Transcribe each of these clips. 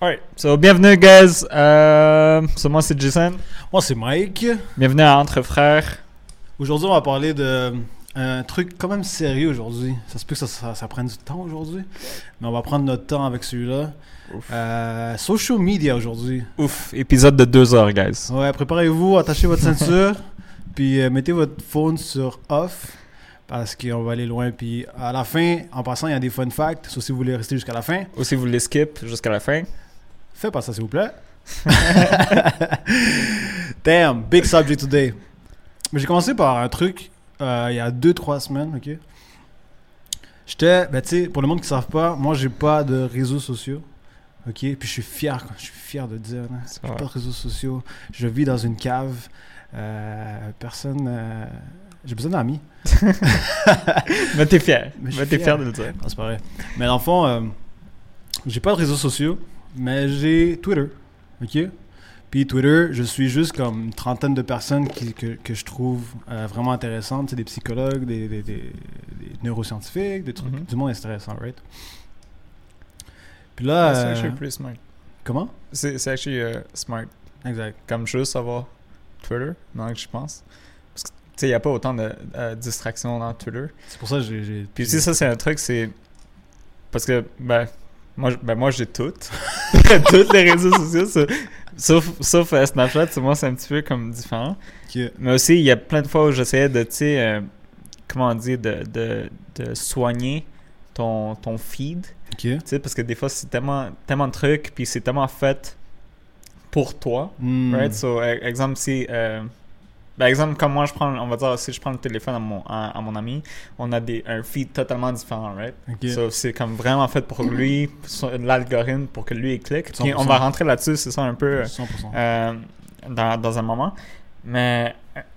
Alright, so bienvenue guys. Euh, so moi c'est Jason. Moi, c'est Mike. Bienvenue à Entre Frères. Aujourd'hui, on va parler de euh, un truc quand même sérieux aujourd'hui. Ça se peut que ça, ça, ça prenne du temps aujourd'hui, mais on va prendre notre temps avec celui-là. Euh, social media aujourd'hui. Ouf, épisode de deux heures guys. Ouais, préparez-vous, attachez votre ceinture, puis euh, mettez votre phone sur off. Parce qu'on va aller loin. Puis à la fin, en passant, il y a des fun facts. So, si vous voulez rester jusqu'à la fin, Ou si vous voulez skip jusqu'à la fin. faites pas ça, s'il vous plaît. Damn, big subject today. Mais j'ai commencé par un truc euh, il y a 2-3 semaines, ok? J'étais, ben tu sais, pour le monde qui ne savent pas, moi j'ai pas de réseaux sociaux, ok? Puis je suis fier, je suis fier de dire, hein, j'ai Ouais. pas de réseaux sociaux, je vis dans une cave, euh, personne, euh, j'ai besoin d'amis. Mais t'es fier. Mais je Mais t'es fier. fier de le dire. Non, c'est pas vrai. Mais dans le fond, euh, j'ai pas de réseaux sociaux, mais j'ai Twitter. OK? Puis Twitter, je suis juste comme une trentaine de personnes qui, que, que je trouve euh, vraiment intéressantes. C'est des psychologues, des, des, des- des neuroscientifiques, des trucs, Mhm. du monde intéressant, right? Puis là, c'est euh, actually pretty smart. comment? C'est c'est actually euh, smart. Exact. Comme juste avoir Twitter, maintenant que je pense. Parce que tu sais, il n'y a pas autant de euh, distractions dans Twitter. C'est pour ça que j'ai... Puis aussi, ça, c'est un truc, c'est. Parce que, ben, moi, ben, moi j'ai toutes. toutes les réseaux sociaux. sa- Sauf, sauf euh, Snapchat, c'est- moi, c'est un petit peu comme différent. Mais aussi, il y a plein de fois où j'essayais de, tu sais, euh, comment dire, de, de, de soigner ton, ton feed. Tu sais, parce que des fois, c'est tellement, tellement de trucs, puis c'est tellement fait pour toi. Hmm. Right? So, e- exemple, si. Euh, ben, exemple, comme moi, je prends, on va dire, si je prends le téléphone à mon, à, à mon ami, on a des, un feed totalement différent, right? Ok. So, c'est comme vraiment fait pour lui, l'algorithme, pour que lui il clique. Puis on 100%. va rentrer là-dessus, c'est ça un peu 100%. euh, dans, dans un moment. Mais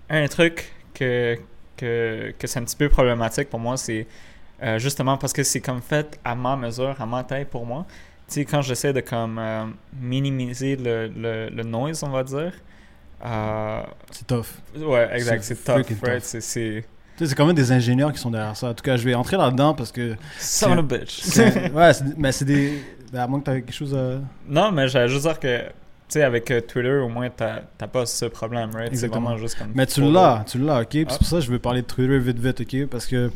un, un truc que, que, que c'est un petit peu problématique pour moi, c'est euh, justement parce que c'est comme fait à ma mesure, à ma taille pour moi. Tu sais, quand j'essaie de comme euh, minimiser le, le, le noise, on va dire. Euh, c'est tough. ouais, exact, C'est c'est tough, right? tough. C'est- C'est. C'est quand même des ingénieurs qui sont derrière ça. En tout cas, je vais entrer là-dedans parce que... Son of bitch. c'est- ouais, c'est- mais c'est des... ben, à moins que tu quelque chose à... Non, mais j'allais juste dire que, tu sais, avec euh, Twitter, au moins, t'as pas ce problème, right? C'est Exactement. vraiment juste comme. Mais tu l'as, tu l'as, ok? Puis Ah. c'est pour ça que je veux parler de Twitter vite, vite, ok? Parce que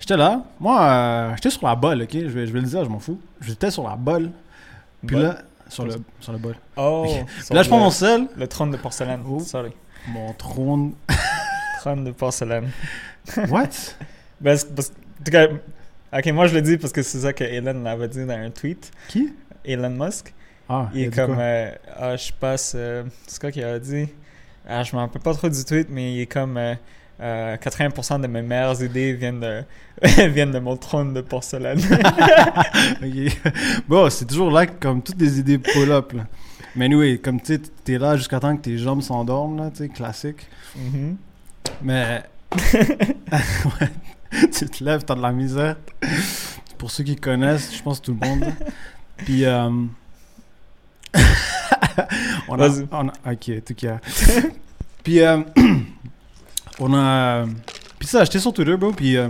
j'étais là, moi, euh, j'étais sur la balle, ok? Je vais, je vais le dire, je m'en fous. J'étais sur la balle, puis Bon. là, sur le, sur le bol. Oh! Là, je prends mon sel, Le trône de porcelaine. Oh. Sorry. mon trône. Trône de porcelaine. What? Ben, parce- en tout cas, ok, moi je le dis parce que c'est ça que Elon l'avait dit dans un tweet. Qui? Elon Musk. Ah, Il est comme. euh, ah, je passe. euh, c'est quoi qu'il a dit? Ah, je me rappelle pas trop du tweet, mais il est comme. euh, euh, 80% de mes meilleures idées viennent de, viennent de mon trône de porcelaine. Bon, c'est toujours là comme toutes les idées pull up, là. Mais anyway, comme tu sais, t'es là jusqu'à temps que tes jambes s'endorment, là, tu sais, classique. Mhm. Mais. Ouais. tu te lèves, t'as de la misère. Pour ceux qui connaissent, je pense tout le monde. Puis. euh, on, a, Vas-y. on a- Ok, tout cas. puis. euh, on a. Puis ça, j'étais sur Twitter, bro. Puis. euh,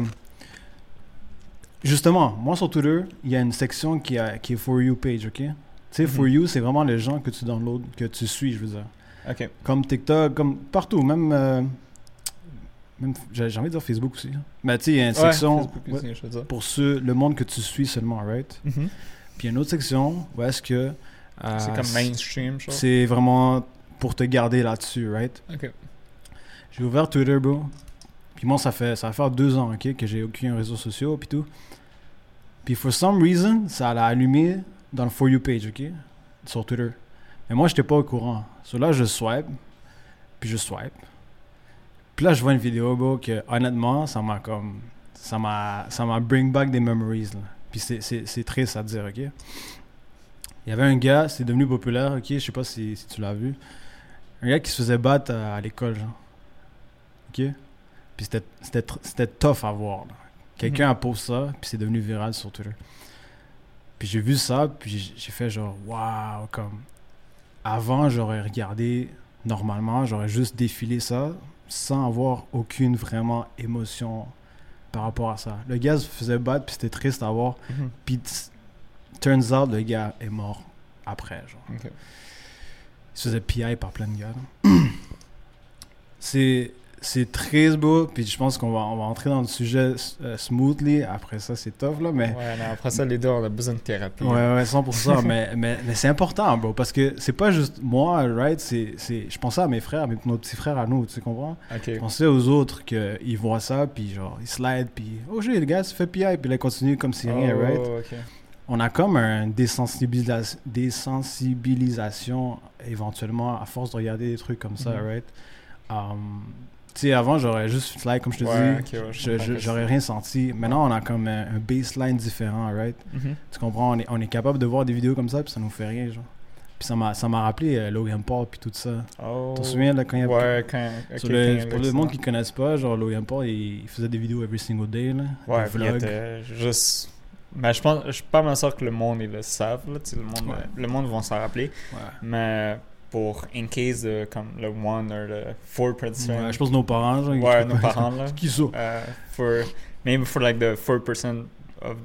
justement, moi sur Twitter, il y a une section qui, a, qui est For You page, ok? Tu sais, For Mhm. You, c'est vraiment les gens que tu downloads, que tu suis, je veux dire Ok. comme TikTok, comme partout, même, euh, même j'ai envie de dire Facebook aussi. hein. Mais tu sais, il y a une Ouais, section Facebook ouais, je pour ceux, le monde que tu suis seulement, right? Mhm. Puis il y a une autre section où est-ce que euh, C'est comme mainstream, je c'est vraiment pour te garder là-dessus, right? Ok. J'ai ouvert Twitter, bro. Puis moi, ça fait ça va faire deux ans, ok, que j'ai aucun réseau social puis tout. Puis for some reason, ça l'a allumé dans le For You page, ok, sur Twitter. Mais moi, j'étais pas au courant. So là, je swipe, puis je swipe. Puis là, je vois une vidéo, bro, que honnêtement, ça m'a comme. Ça m'a ça m'a bring back des memories, là. Puis c'est- triste à dire, ok? Il y avait un gars, c'est devenu populaire, ok? Je sais pas si, si tu l'as vu. Un gars qui se faisait battre à, à l'école, genre. Puis c'était- tough à voir. Quelqu'un Mhm. a posté ça, puis c'est devenu viral sur Twitter. Puis j'ai vu ça, puis j'ai- fait genre, waouh, comme. Avant, j'aurais regardé normalement, j'aurais juste défilé ça sans avoir aucune vraiment émotion par rapport à ça. Le gars se faisait battre, puis c'était triste à voir. Mhm. Puis, tu turns out, le gars est mort après, genre. Il se faisait PI par plein de gars. c'est c'est triste, bro. Puis je pense qu'on va, on va entrer dans le sujet euh, smoothly. Après ça, c'est tough, là. Mais Ouais, mais après ça, les deux, on a besoin de thérapie. ouais, ouais, 100%. mais mais, mais c'est important, bro. Parce que c'est pas juste moi, right? C'est, c'est, je pensais à mes frères, mes, nos petits frères à nous, tu comprends? Ok. Je pensais aux autres qu'ils voient ça, puis genre, ils slide, puis oh, j'ai le gars, se fait PI, puis là, il continue comme si rien, Oh, right? on a comme un désensibilisation, désensibilisation éventuellement à force de regarder des trucs comme ça, Mhm. right? Um, sais, avant, j'aurais juste fly, comme je te Ouais, dis, ouais, j'aurais rien senti. Maintenant, on a comme un, un baseline différent, right? Mhm. Tu comprends? On est, on est capable de voir des vidéos comme ça, puis ça nous fait rien, genre. Puis ça m'a, ça m'a rappelé euh, Logan Paul, puis tout ça. Oh. Tu te souviens, là, quand il y a... Ouais, quand. ok, sur quand le- il y a pour le monde qui connaisse pas, genre Logan Paul, il, il faisait des vidéos every single day, là. Ouais, des vlogs. était juste. Mais je pense, je suis pas mal sûr que le monde ils le savent, là, tu sais, le monde, Ouais. le monde vont s'en rappeler. Ouais. Mais pour in case de comme le one or le four percent. Ouais, je pense nos parents, genre, Ouais, nos parents là. Qui ça? Uh, for maybe for like the four percent of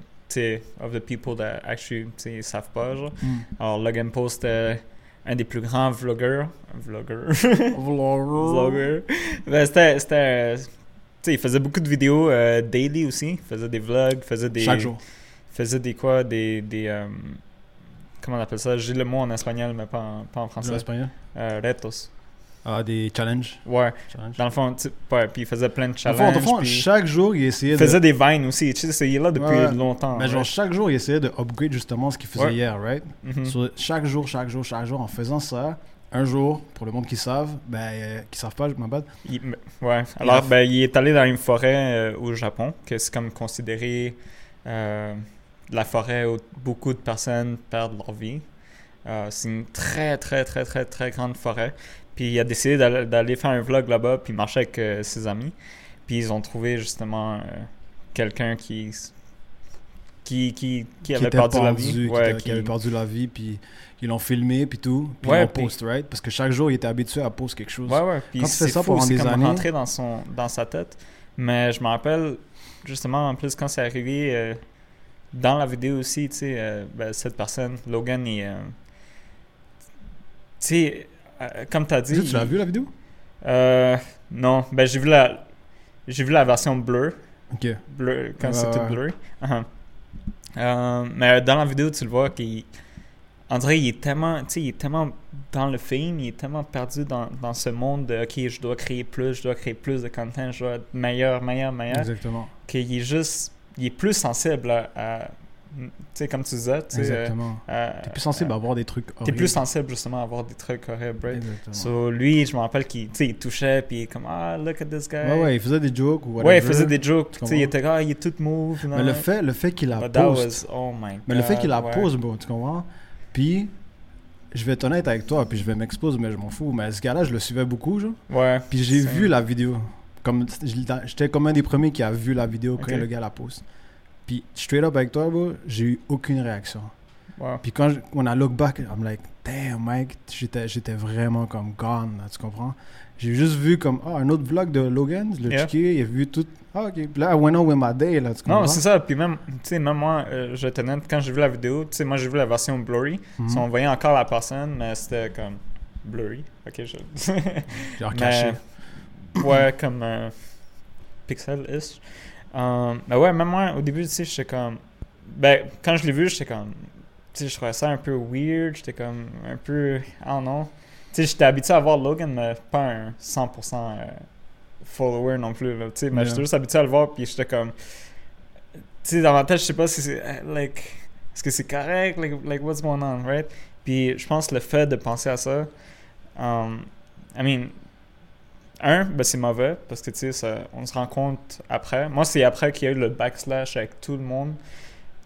of the people that actually savent pas genre. Hmm. Alors Logan Paul c'était un des plus grands vlogueurs, vlogueurs, Vlogger. vlogueurs. Ben, c'était c'était tu sais, il faisait beaucoup de vidéos euh, daily aussi, il faisait des vlogs, faisait des Chaque jour. faisait des quoi des des euh, comment on appelle ça? J'ai le mot en espagnol mais pas en, pas en En français. espagnol? Euh, retos. Ah, des challenges. Ouais, Challenge. dans le fond, ouais, puis il faisait plein de challenges. dans le fond, chaque jour, il essayait il de. faisait des vines aussi. Tu sais, il est là depuis Ouais. longtemps. Mais genre, right? chaque jour, il essayait de upgrade justement ce qu'il faisait Ouais. hier, right? Mhm. So, chaque jour, chaque jour, chaque jour, en faisant ça, un jour, pour le monde qui savent, ben, euh, qui savent pas, je m'abatte. Il- m- ouais. Alors, Il a- ben, il est allé dans une forêt euh, au Japon, que c'est comme considéré euh, la forêt où beaucoup de personnes perdent leur vie. Euh, c'est une très, très, très, très, très grande forêt. Puis il a décidé d'aller faire un vlog là-bas, puis marcher avec euh, ses amis. Puis ils ont trouvé justement euh, quelqu'un qui, qui, qui, qui avait perdu la vie. Qui, Ouais, avait perdu la vie, puis ils l'ont filmé, puis tout. Puis Ouais, ils l'ont puis- post, right? Parce que chaque jour, il était habitué à poster quelque chose. Ouais, ouais. Puis Quand tu fais c'est ça fou, pendant des comme années- rentré dans, son, dans sa tête. Mais je me rappelle, justement, en plus, quand c'est arrivé, dans la vidéo aussi, tu sais, euh, ben, cette personne, Logan, il... euh, tu sais, euh, comme tu as dit... Tu l'as il- vu la vidéo? Euh, non, ben j'ai vu la... J'ai vu la version bleu, Ok. bleu quand c'était bleu. Euh, mais dans la vidéo, tu le vois qu'il. Dirait qu'il est tellement, tu sais, il est tellement dans le film, il est tellement perdu dans, dans ce monde de OK, je dois créer plus, je dois créer plus de content, je dois être meilleur, meilleur, meilleur. Exactement. Qu'il est juste. Il est plus sensible à. à- tu sais, comme tu disais, tu. Exactement. euh, T'es plus sensible euh, à voir des trucs T'es horribles. plus sensible justement à avoir des trucs horribles, right? Exactement. So, lui, je me rappelle qu'il il touchait, puis comme Ah, look at this guy. Ouais, ouais, il faisait des jokes ou whatever. Ouais, il faisait des jokes. Tu sais, il était ah, il est tout move. Mais le fait, le fait qu'il la was, oh my god. mais le fait qu'il la ouais. pose, bro, tu comprends? Puis, je vais être honnête avec toi, puis je vais m'exposer, mais je m'en fous. Mais ce gars-là, je le suivais beaucoup, genre. Ouais. Puis j'ai vu la vidéo. Comme j'étais comme un des premiers qui a vu la vidéo quand le gars la pose. Puis straight up avec toi, bro, j'ai eu aucune réaction. Puis quand je- on a look back, I'm like, damn, Mike, j'étais j'étais vraiment comme gone, là, tu comprends? J'ai juste vu comme, ah, un autre vlog de Logan, le Yeah. checké, il a vu tout. Ah, ok. Puis là, I went on with my day, là, tu comprends? Non, c'est ça. Puis même, tu sais, même moi, euh, je tenais, quand j'ai vu la vidéo, tu sais, moi j'ai vu la version blurry. Mhm. Si on voyait encore la personne, mais c'était comme blurry. Ok, je. Genre Mais- caché. ouais, comme euh, pixel-ish. Euh, mais ouais, même moi, au début, tu sais, j'étais comme. Ben, quand je l'ai vu, j'étais comme. Tu sais, je trouvais ça un peu weird. J'étais comme un peu. Ah non. Tu sais, j'étais habitué à voir Logan, mais pas un 100% euh, follower non plus. Tu sais, mais Yeah. j'étais juste habitué à le voir, puis j'étais comme. Tu sais, dans ma tête, je sais pas si c'est. euh, Like. Est-ce que c'est correct? Like, like, what's going on, right? Puis je pense le fait de penser à ça. Um, I mean, un, ben c'est mauvais parce que tu sais, on se rend compte après. Moi, c'est après qu'il y a eu le backslash avec tout le monde.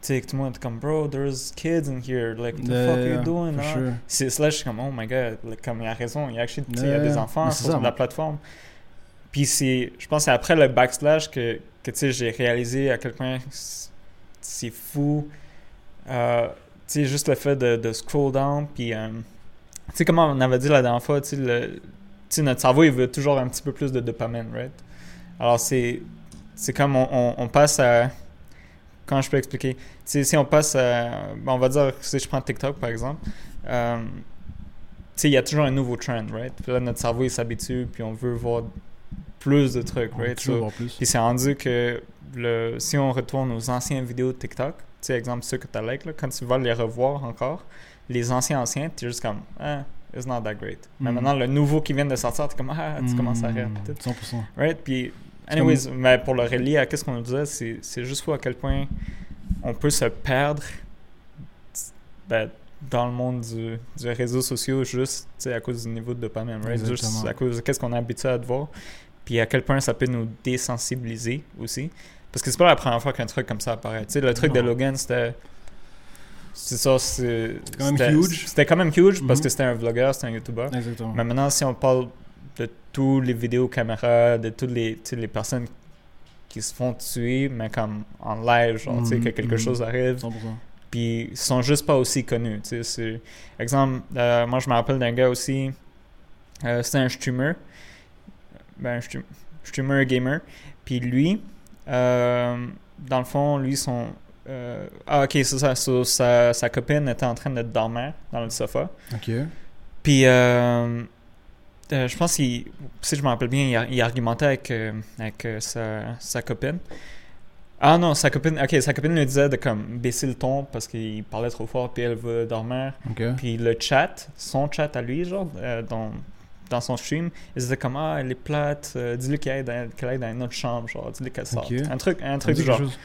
Tu sais, tout le monde était comme, bro, there's kids in here. Like, what the Yeah, fuck are you doing? sure. C'est slash, je suis comme, oh my god, like, comme il a raison, il y a, actually, il y a des enfants sur ça, la plateforme. Puis c'est, je pense c'est après le backslash que, que tu sais, j'ai réalisé à quel point c'est fou. Euh, tu sais, juste le fait de, de scroll down, puis euh, tu sais, comment on avait dit la dernière fois, tu sais, le- sais, notre cerveau, il veut toujours un petit peu plus de dopamine, right? Alors, c'est, c'est comme on, on, on passe à. Comment je peux expliquer? Si on passe à, bon, on va dire, si je prends TikTok par exemple, euh, tu sais, il y a toujours un nouveau trend, right? Puis là, notre cerveau, il s'habitue, puis on veut voir plus de trucs, On right? So, puis c'est rendu que le, si on retourne aux anciennes vidéos de TikTok, tu sais, exemple ceux que tu as like, là, quand tu vas les revoir encore, les anciens anciens, tu es juste comme, ah, it's not that great. Mais Mm. maintenant, le nouveau qui vient de sortir, tu es comme, ah, tu commences à rire. Mm, tout. 100%. Right? Puis, anyways, mais pour le relier à qu'est-ce qu'on nous disait, c'est, c'est juste fou à quel point on peut se perdre ben, dans le monde du, du réseau social juste à cause du niveau de dopamine, right? Juste à cause de qu'est-ce qu'on est habitué à te voir. Puis à quel point ça peut nous désensibiliser aussi. Parce que c'est pas la première fois qu'un truc comme ça apparaît. Tu sais, le truc de. Logan, c'était. C'est ça, c'est. C'était quand même huge. C'était quand même huge parce Mhm. que c'était un vlogueur, c'était un YouTuber. Exactement. Mais maintenant, si on parle de tous les vidéos caméras, de toutes les, les personnes qui se font tuer, mais comme en live, genre, tu sais, que quelque mhm. chose arrive, 100%. puis ils sont juste pas aussi connus, tu sais. Exemple, euh, moi, je me rappelle d'un gars aussi, euh, c'était un streamer, ben, streamer gamer, puis lui, euh, dans le fond, lui, son... euh, ah, ok, c'est ça, so, sa, sa copine était en train de dormir dans le sofa, Ok. puis, euh, euh, je pense qu'il, si je me rappelle bien, il, argumentait avec, avec sa, sa copine. Ah non, sa copine, ok, sa copine lui disait de comme baisser le ton parce qu'il parlait trop fort puis elle veut dormir. Ok. Puis le chat, son chat à lui, genre, dans, dans son stream, il disait comme ah, elle est plate, euh, dis-lui qu'elle aille, dans- qu'elle aille dans une autre chambre, genre, dis-lui qu'elle sorte. Ok. Un truc, un truc genre. chose?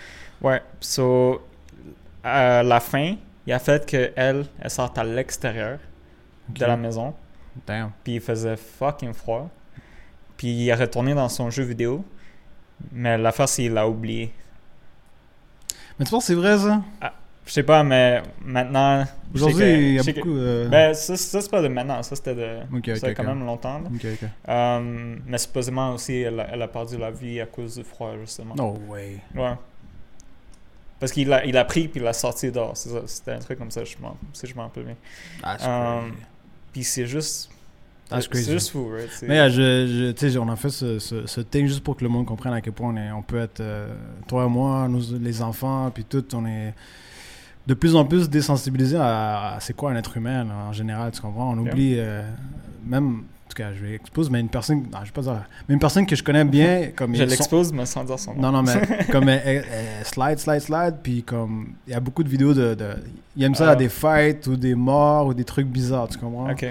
Ouais, so, à la fin, il a fait que elle, elle sorte à l'extérieur de la maison Damn. puis il faisait fucking froid. Puis il est retourné dans son jeu vidéo, mais l'affaire, c'est qu'il l'a oublié. Mais tu penses c'est vrai ça? Je sais pas, mais maintenant. Aujourd'hui, il y a beaucoup. euh, Ben, ça, ça, c'est pas de maintenant, ça c'était de. Ok, ça ok, fait quand même longtemps. Euh, mais supposément aussi, elle a, elle a perdu la vie à cause du froid, justement. No way. Ouais. Parce qu'il a, il a pris puis il l'a sorti dehors. C'était un truc comme ça, je m'en- si je m'en rappelle bien. That's Euh. Puis c'est juste. That's c'est juste fou, right? Mais euh, je, je, on a fait ce, ce, ce thing juste pour que le monde comprenne à quel point on, est, on peut être, euh, toi et moi, nous, les enfants, puis tout, on est de plus en plus désensibilisés à, à c'est quoi un être humain là, en général, tu comprends? On Yeah. oublie, euh, même, tout cas, je vais exposer, mais une personne, non, je vais pas dire, mais une personne que je connais bien, comme je l'expose, mais sans dire son nom. Non, non, mais comme elle, elle- elle slide, slide, slide, puis comme il y a beaucoup de vidéos de. de ils aiment ça à des fights ou des morts ou des trucs bizarres, tu comprends? Ok.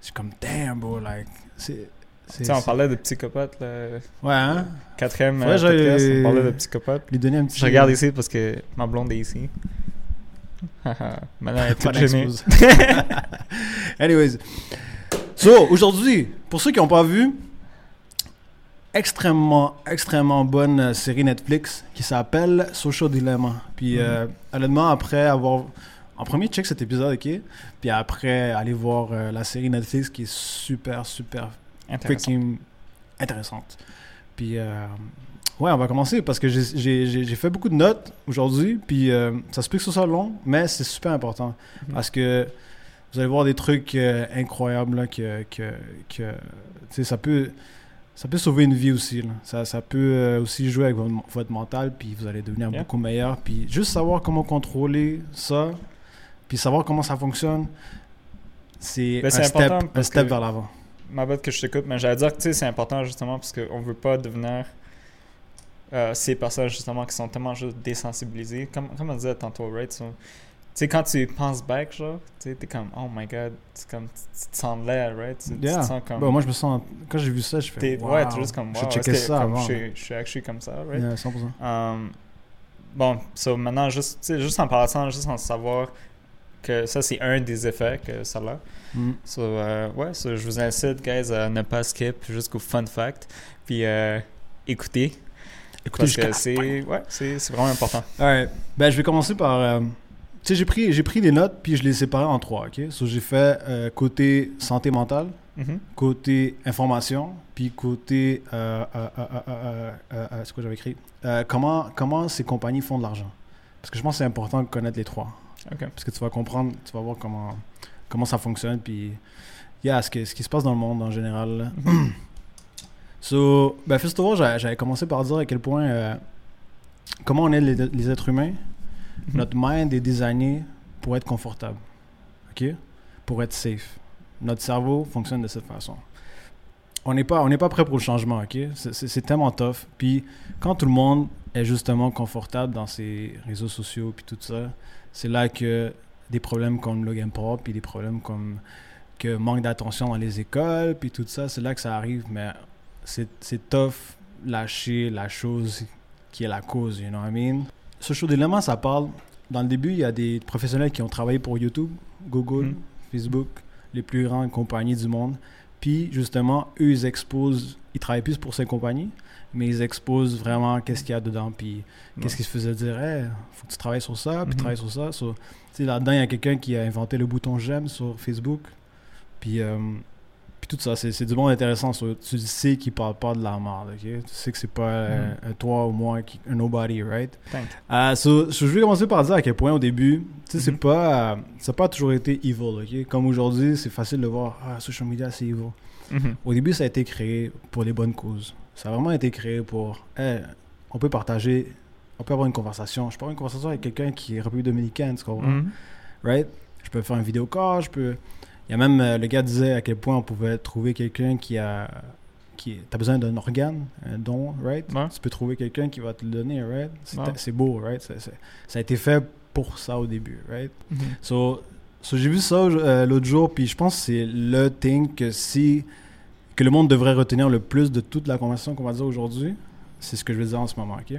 C'est comme, damn, bro, like. C'est. Tu sais, on parlait de psychopathe, là. Ouais, hein? Quatrième Faudrait euh, podcast, on parlait de psychopathe. Lui donner un petit. Je regarde ici parce que ma blonde est ici. Maintenant, elle est toute gênée. Anyways. So, aujourd'hui, pour ceux qui n'ont pas vu, extrêmement, extrêmement bonne euh, série Netflix qui s'appelle Social Dilemma. Puis, euh, honnêtement, après avoir. En premier, check cet épisode, ok? Puis après, aller voir euh, la série Netflix qui est super, super Intéressant. intéressante. Puis, euh, ouais, on va commencer parce que j'ai- fait beaucoup de notes aujourd'hui. Puis, euh, ça se peut que ce soit long, mais c'est super important Mhm. parce que vous allez voir des trucs euh, incroyables là, que, que, que ça peut. Ça peut sauver une vie aussi. là. Ça, ça peut euh, aussi jouer avec votre, votre mental, puis vous allez devenir Yeah. beaucoup meilleur. Puis juste savoir comment contrôler ça, puis savoir comment ça fonctionne, c'est Ben, un step, un step vers l'avant. Ma bête que je t'écoute, mais j'allais dire que c'est important justement parce qu'on veut pas devenir euh, ces personnes justement qui sont tellement juste désensibilisées. Comme, comme on disait tantôt, right? So, sais, quand tu penses back, genre, tu sais, t'es comme, oh my god, c'est comme, tu, tu te sens laid, right? Tu, tu te sens comme. Bon, moi, je me sens. Quand j'ai vu ça, je fais. wow, Ouais, t'es juste comme, Je wow, checkais est-ce que, ça comme, avant. Je, suis- je suis actually comme ça, right? Yeah, 100%. Um, bon, so maintenant, juste, tu juste en passant, juste en savoir que ça, c'est un des effets que ça a. Mm. So, euh, ouais, so, je vous incite, guys, à ne pas skip jusqu'au fun fact. Puis, euh, écoutez. Écoutez, Parce que c'est ouais, vraiment important. Alright. Ben, je vais commencer par. euh, tu sais, j'ai pris, j'ai pris des notes, puis je les ai séparées en trois, ok? So, j'ai fait euh, côté santé mentale, Mhm. côté information, puis côté. Euh, euh, c'est quoi j'avais écrit? Comment, comment ces compagnies font de l'argent? Parce que je pense que c'est important de connaître les trois. Parce que tu vas comprendre, tu vas voir comment, comment ça fonctionne, puis. Yeah, ce, que- ce qui se passe dans le monde en général. Mhm. So, ben, first of all, j'a- j'avais commencé par dire à quel point comment on est les, les êtres humains. Notre mind est designé pour être confortable. OK? Pour être safe. Notre cerveau fonctionne de cette façon. On n'est pas, on n'est pas prêt pour le changement, OK? C'est- tellement tough. Puis quand tout le monde est justement confortable dans ses réseaux sociaux puis tout ça, c'est là que des problèmes comme Logan Paul puis des problèmes comme que manque d'attention dans les écoles puis tout ça, c'est là que ça arrive. Mais c'est tough lâcher la chose qui est la cause, you know what I mean? Ce show d'éléments, ça parle. Dans le début, il y a des professionnels qui ont travaillé pour YouTube, Google, Mhm. Facebook, les plus grandes compagnies du monde. Puis, justement, eux, ils exposent, ils travaillent plus pour ces compagnies, mais ils exposent vraiment qu'est-ce qu'il y a dedans. Puis, qu'est-ce qui se faisait dire, hey, faut que tu travailles sur ça, puis Mhm. travailles sur ça. So, tu sais, là-dedans, il y a quelqu'un qui a inventé le bouton j'aime sur Facebook. Puis, euh, puis tout ça, c'est c'est du monde intéressant. So, tu sais qu'il parle pas de la merde, ok? Tu sais que c'est pas euh, un toi ou moi, qui, un nobody, right? Euh, so, so, je vais commencer par dire à quel point au début, tu sais, c'est Mhm. pas, euh, ça n'a pas toujours été evil, ok? Comme aujourd'hui, c'est facile de voir, ah, social media, c'est evil. Mhm. Au début, ça a été créé pour les bonnes causes. Ça a vraiment été créé pour, hey, on peut partager, on peut avoir une conversation. Je peux avoir une conversation avec quelqu'un qui est République Dominicaine, tu comprends? Mhm. Right? Je peux faire une vidéo call, je peux. Il y a même, euh, le gars disait à quel point on pouvait trouver quelqu'un qui a. qui T'as besoin d'un organe, un don, right? Ouais. Tu peux trouver quelqu'un qui va te le donner, right? C'est Ouais. beau, right? C'est- c'est- ça a été fait pour ça au début, right? Mhm. So, so j'ai vu ça euh, l'autre jour, puis je pense que c'est le thing que si que le monde devrait retenir le plus de toute la conversation qu'on va dire aujourd'hui, c'est ce que je vais dire en ce moment, ok?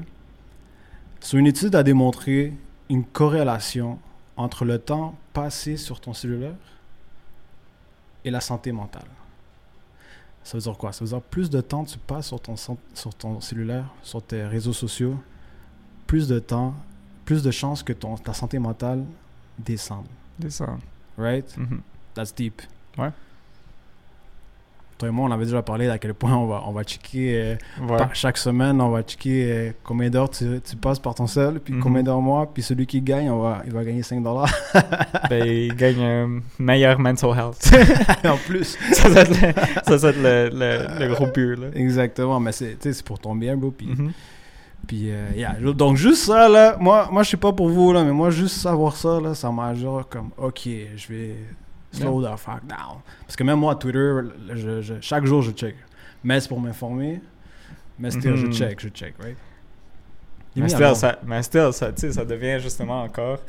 So, une étude a démontré une corrélation entre le temps passé sur ton cellulaire et la santé mentale. Ça veut dire quoi? Ça veut dire plus de temps tu passes sur ton, sur ton cellulaire, sur tes réseaux sociaux, plus de temps, plus de chances que ton, ta santé mentale descende. Ça. Right? Mhm. That's deep. Ouais. Toi et moi, on avait déjà parlé d'à quel point on va, on va checker, euh, Ouais. par- chaque semaine, on va checker euh, combien d'heures tu, tu passes par ton seul, puis Mhm. combien d'heures moi, puis celui qui gagne, on va, il va gagner 5 dollars ben, il gagne un meilleur mental health. en plus. ça, c'est le, le, le, le gros but, là. Exactement, mais c'est pour ton bien, bro. Puis, Mhm. puis euh, yeah. Donc, juste ça, là, moi, moi je sais pas pour vous, là, mais moi, juste savoir ça, là, ça m'a genre comme, ok, je vais slow the fuck down. Parce que même moi, Twitter, je, je- chaque jour, je check. Mais c'est pour m'informer, mais still, je Mhm. check, je check, right? Mais still, ça, mais still, ça, tu sais, ça devient justement encore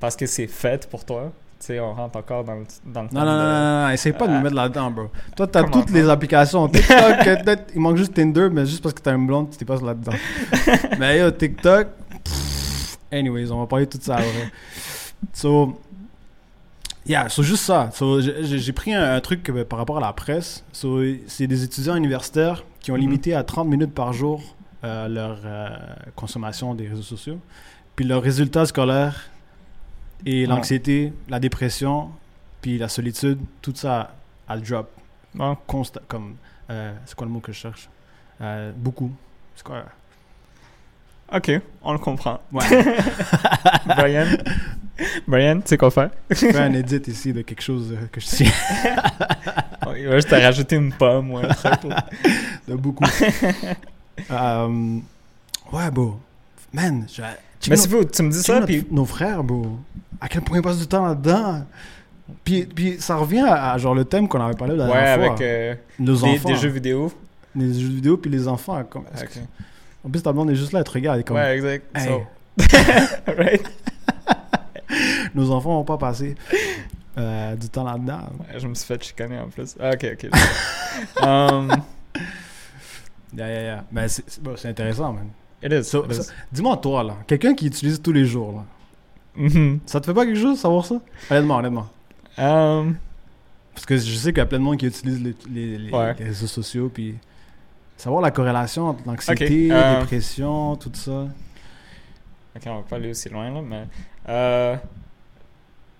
parce que c'est fait pour toi. Tu sais, on rentre encore dans le, dans le Non, non, non, non, non, essaye pas de me Euh, mettre là-dedans, bro. Toi, t'as toutes les applications. TikTok, peut-être, il manque juste Tinder, mais juste parce que t'as une blonde, tu t'es pas là-dedans. mais yo, TikTok, pff, anyways, on va parler de tout ça après. So, yeah, so juste ça. So, j'ai- pris un, un truc euh, par rapport à la presse. So, c'est des étudiants universitaires qui ont Mhm. limité à 30 minutes par jour euh, leur euh, consommation des réseaux sociaux. Puis leurs résultats scolaires et Ouais. l'anxiété, la dépression, puis la solitude, tout ça a, drop. Constant, comme, c'est quoi le mot que je cherche? Beaucoup. C'est quoi? Ok, on le comprend. Ouais. Brian, Brian, tu sais quoi faire? je fais un edit ici de quelque chose euh, que je tiens Il va juste te rajouter une pomme ou un truc. de beaucoup. Euh, ouais, bro. Man, je- Mais c'est tu me dis ça, notre- puis nos frères, bro. À quel point ils passent du temps là-dedans? Puis, puis ça revient à, à genre le thème qu'on avait parlé la ouais, dernière fois. avec euh, Nos des, enfants. des jeux vidéo. Les jeux vidéo puis les enfants. Comme... En plus, ta blonde est juste là, elle te regarde. Comme... Ouais, exact. Hey. So. right? Nos enfants vont pas passer euh, du temps là-dedans. Ouais, je me suis fait chicaner en plus. Ah, ok, ok. um, Yeah, yeah, yeah. Mais c'est c'est- bon, intéressant, man. it is. So- Dis-moi, toi, là, quelqu'un qui utilise tous les jours, là, Mhm. ça te fait pas quelque chose, savoir ça? Honnêtement, honnêtement. Um, Parce que je sais qu'il y a plein de monde qui utilise les, les- les- Ouais. les réseaux sociaux, puis savoir la corrélation entre l'anxiété, la euh, dépression, tout ça. Ok, on va pas aller aussi loin, là, mais... Euh,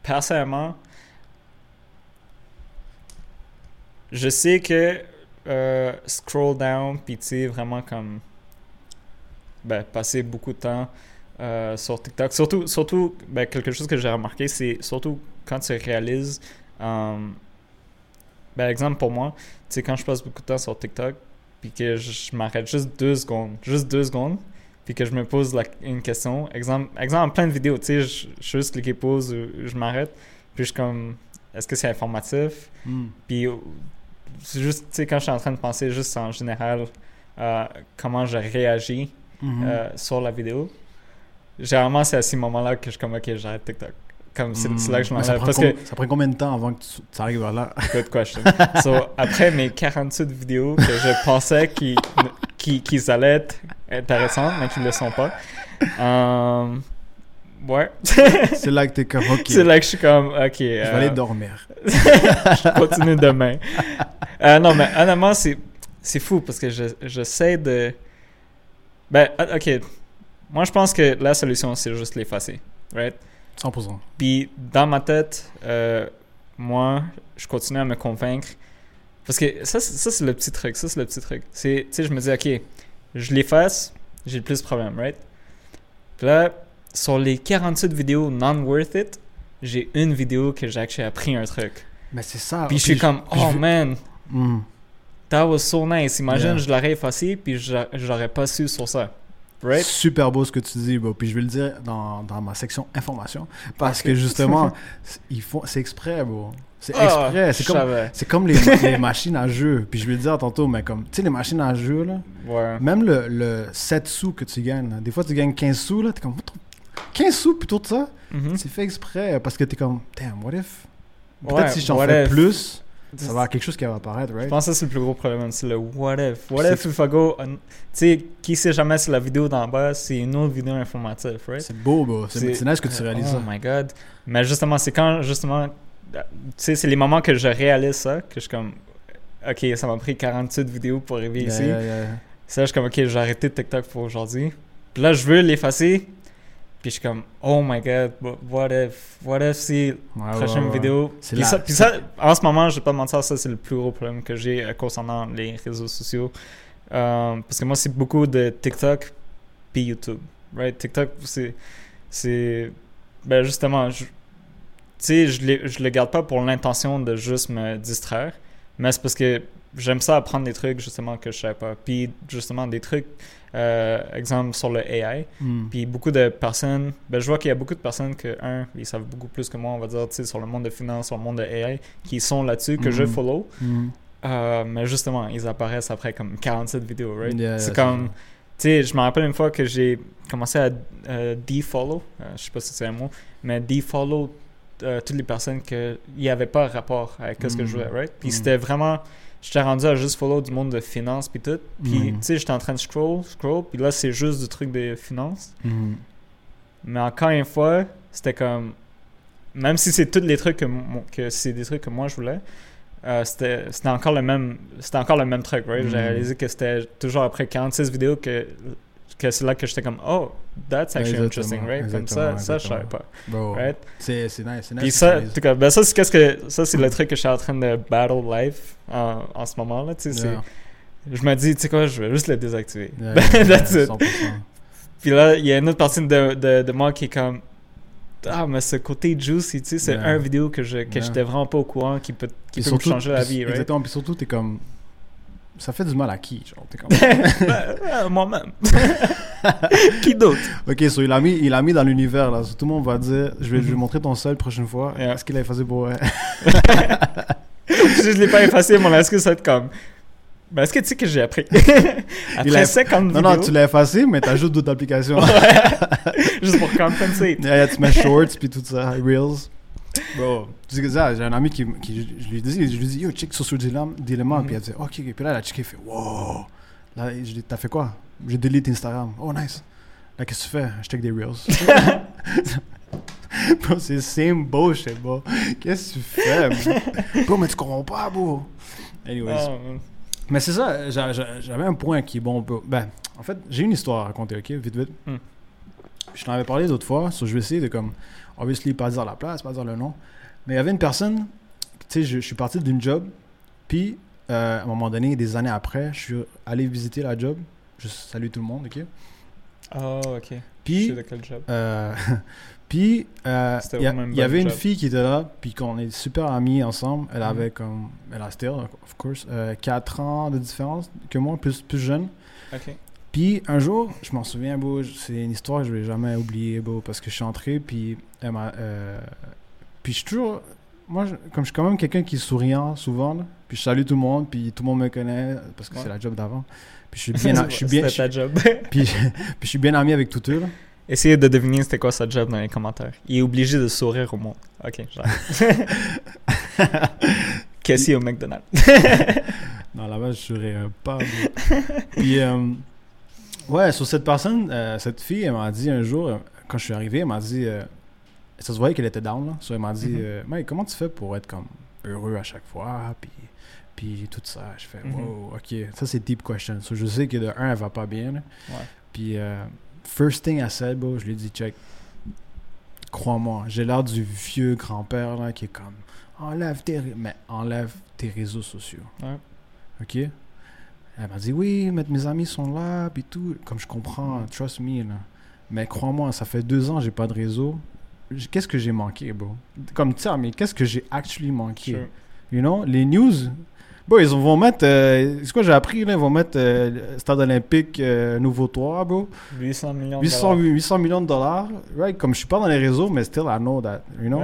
personnellement, je sais que euh, scroll down, puis tu sais, vraiment comme... Ben, passer beaucoup de temps euh, sur TikTok. Surtout, surtout ben, quelque chose que j'ai remarqué, c'est surtout quand tu réalises... euh, ben, exemple pour moi, tu sais, quand je passe beaucoup de temps sur TikTok, puis que je m'arrête juste deux secondes, juste deux secondes, puis que je me pose la- une question, exemple, exemple plein de vidéos, tu sais, je je juste cliquer pause, ou je m'arrête, puis je suis comme, est-ce que c'est informatif? Hmm. Puis euh, c'est juste, tu sais, quand je suis en train de penser juste en général euh, comment je réagis Mhm. euh, sur la vidéo, généralement c'est à ces moments-là que je suis comme, ok, j'arrête TikTok. Comme c'est c'est là que je Hmm. M'enlève. prend Parce que, Ça prend combien de temps avant que tu, tu arrives à là? Good question. so, après mes 48 vidéos que je pensais qu'ils qui, qu'ils allaient être intéressantes, mais qui ne le sont pas, euh, ouais. C'est là que t'es comme, ok, c'est là que je suis comme, ok. je vais euh, aller dormir. je continue demain. Euh, non, mais honnêtement, c'est, c'est fou parce que je, j'essaie de. Ben, ah, ok. Moi, je pense que la solution, c'est juste l'effacer. Right? 100%. Puis, dans ma tête, moi, je continue à me convaincre. Parce que ça, c'est- ça c'est le petit truc. Ça, c'est le petit truc. C'est, tu sais, je me dis, ok, je l'efface, j'ai le plus de problèmes, right? Puis là, sur les 48 vidéos non worth it, j'ai une vidéo que j'ai actually appris un truc. Mais c'est ça. Puis je suis comme, je oh man, Hmm. that was so nice. Imagine, Yeah. je l'aurais effacé, puis j'a- j'aurais pas su sur ça. Right? Super beau ce que tu dis, bro. Puis je vais le dire dans, dans ma section information. Parce que justement, c'est- ils font, c'est exprès, bro. C'est Ah, exprès. C'est comme, c'est comme les, les machines à jeu. Puis je vais le dire tantôt, mais comme, tu sais, les machines à jeu, là, Ouais. même le, le 7 sous que tu gagnes, là, des fois tu gagnes 15 sous, là, t'es comme, What the- 15 sous plutôt de ça, Mhm. c'est fait exprès parce que t'es comme, damn, what if? Peut-être Ouais, si j'en fais if? plus, ça va avoir quelque chose qui va apparaître, Je right? pense que c'est le plus gros problème, c'est le what if. What if if I go. on- Tu sais, qui sait jamais si la vidéo d'en bas, c'est une autre vidéo informative, right? C'est beau, bro. C'est nice que tu réalises Oh ça. my god. Mais justement, c'est quand, justement, tu sais, c'est les moments que je réalise ça, que je suis comme, ok, ça m'a pris 48 vidéos pour arriver Yeah, ici. yeah, yeah. Ça, je suis comme, ok, j'ai arrêté TikTok pour aujourd'hui. Puis là, je veux l'effacer. Puis je suis comme, oh my god, wh- what if, what if si Ouais, prochaine ouais, ouais. vidéo. Puis la- ça, puis ça, en ce moment, je vais pas mentir, ça c'est le plus gros problème que j'ai euh, concernant les réseaux sociaux. Euh, parce que moi, c'est beaucoup de TikTok puis YouTube. Right? TikTok, c'est. c'est ben justement, je- tu sais, je, je le garde pas pour l'intention de juste me distraire, mais c'est parce que j'aime ça apprendre des trucs justement que je savais pas. Puis justement, des trucs, euh, exemple sur le AI. Hmm. Puis beaucoup de personnes, ben je vois qu'il y a beaucoup de personnes que, un, ils savent beaucoup plus que moi, on va dire, sur le monde de finance, sur le monde de AI, qui sont là-dessus, que je Mhm. follow. Hmm. Euh, mais justement, ils apparaissent après comme 47 vidéos, right? Yeah, c'est yeah, comme, tu sais, je me rappelle une fois que j'ai commencé à euh, defollow, euh, je sais pas si c'est un mot, mais defollow toutes les personnes qu'il n'y avait pas rapport avec ce que je voulais, right? Puis c'était vraiment, j'étais rendu à juste follow du monde de finance puis tout. Puis, tu sais, j'étais en train de scroll, scroll, puis là, c'est juste du truc de finance. Hmm. Mais encore une fois, c'était comme. Même si c'est tous les trucs que, que c'est des trucs que moi je voulais, euh, c'était encore le même c'était encore le même truc, right? J'ai Mhm. réalisé que c'était toujours après 46 vidéos que, que c'est là que j'étais comme oh, that's actually Exactement, interesting, right? Comme ça, ça je savais pas, Bro, right? c'est c'est nice. c'est nice Puis ça, en tout cas, ben ça c'est qu'est-ce que ça c'est le truc que je suis en train de battle life en, en ce moment là, tu sais, Yeah. je me dis tu sais quoi, je vais juste le désactiver. Yeah, That's yeah, it. 100%. Puis là, il y a une autre partie de, de, de moi qui est comme Ah, mais ce côté juicy, tu sais, c'est un vidéo que je que j'étais vraiment pas au courant qui peut, qui peut surtout- me changer la vie, right? Exactement. Puis surtout, t'es comme. Ça fait du mal à qui genre, t'es comme... Euh, Moi-même. qui d'autre? Ok, so il a mis, il a mis dans l'univers là. So, tout le monde va dire, je vais, je vais montrer ton seul la prochaine fois. Yeah. Est-ce qu'il a effacé pour je l'ai pas effacé, mon excuse, ça va être comme. Ben, est-ce que tu sais que j'ai appris? Après 50 Non, vidéos. non, tu l'as effacé, mais t'ajoutes d'autres applications. Juste pour compenser. Yeah, yeah, tu mets shorts puis tout ça, reels. Bro, tu sais que ça, j'ai un ami qui, qui je lui dis, je lui dis, yo, check sur ce dilemma, dilemma. Mhm. puis elle dit, ok, ok. Puis là, elle a checké, elle fait, wow. Là, je dis, t'as fait quoi? J'ai delete Instagram. Oh, nice. Là, qu'est-ce que tu fais? Je check des reels. bro, c'est same bullshit, bro. Qu'est-ce que tu fais, bro? Bro, mais tu comprends pas, bro. Anyways. Ah, Mais c'est ça, j'a- j'a- j'avais un point qui est bon. bro. Ben, en fait, j'ai une histoire à raconter, ok, vite, vite. Hmm. Je t'en avais parlé d'autres fois, so je vais essayer de, comme, obviously, pas dire la place, pas dire le nom. Mais il y avait une personne, tu sais, je, je suis parti d'une job, puis euh, à un moment donné, des années après, je suis allé visiter la job. Je salue tout le monde, ok? Oh, ok. Je Puis, de quel job? euh, puis, euh, il y, avait une job. fille qui était là, puis qu'on est super amis ensemble. Elle Mhm. avait comme, elle a still, of course, 4 ans de différence que moi, plus, plus jeune. Ok. Puis un jour, je m'en souviens, beau, c'est une histoire que je vais jamais oublier, beau, parce que je suis entré, puis elle m'a. euh, puis je suis toujours. Moi, je- comme je suis quand même quelqu'un qui est souriant souvent, là, puis je salue tout le monde, puis tout le monde me connaît, parce que Ouais. c'est la job d'avant. Puis je suis bien. je suis bien. C'était ta job. Puis, puis je suis bien ami avec tout eux, là. Essayez de deviner c'était quoi sa job dans les commentaires. Il est obligé de sourire au monde. Ok, j'arrête. Cassie au McDonald's. Non, là-bas, je euh, pas. Puis, euh, ouais, sur cette personne, euh, cette fille, elle m'a dit un jour, euh, quand je suis arrivé, elle m'a dit. euh, ça se voyait qu'elle était down, là. So, elle m'a dit, Mhm. euh, Mike, comment tu fais pour être comme heureux à chaque fois? Puis, puis tout ça? Je fais, Mhm. wow, ok. Ça, c'est deep question. So, je sais que de un, elle va pas bien, là. Ouais. Puis, first thing I said, bro, je lui ai dit, check. Crois-moi, j'ai l'air du vieux grand-père, là, qui est comme, enlève tes, mais enlève tes réseaux sociaux. Ouais. OK? Elle m'a dit, oui, mais mes amis sont là, puis tout. Comme je comprends, trust me, là. Mais crois-moi, ça fait deux ans, j'ai pas de réseau. Qu'est-ce que j'ai manqué, bro? Comme, sais, mais qu'est-ce que j'ai actually manqué? Sure. You know? Les news, bon, ils vont mettre, euh, c'est quoi j'ai appris, là? Ils vont mettre euh, Stade Olympique, euh, nouveau toit, bro. 800 millions de 800, dollars. 800 millions de dollars, right? Comme je suis pas dans les réseaux, mais still, I know that, you know?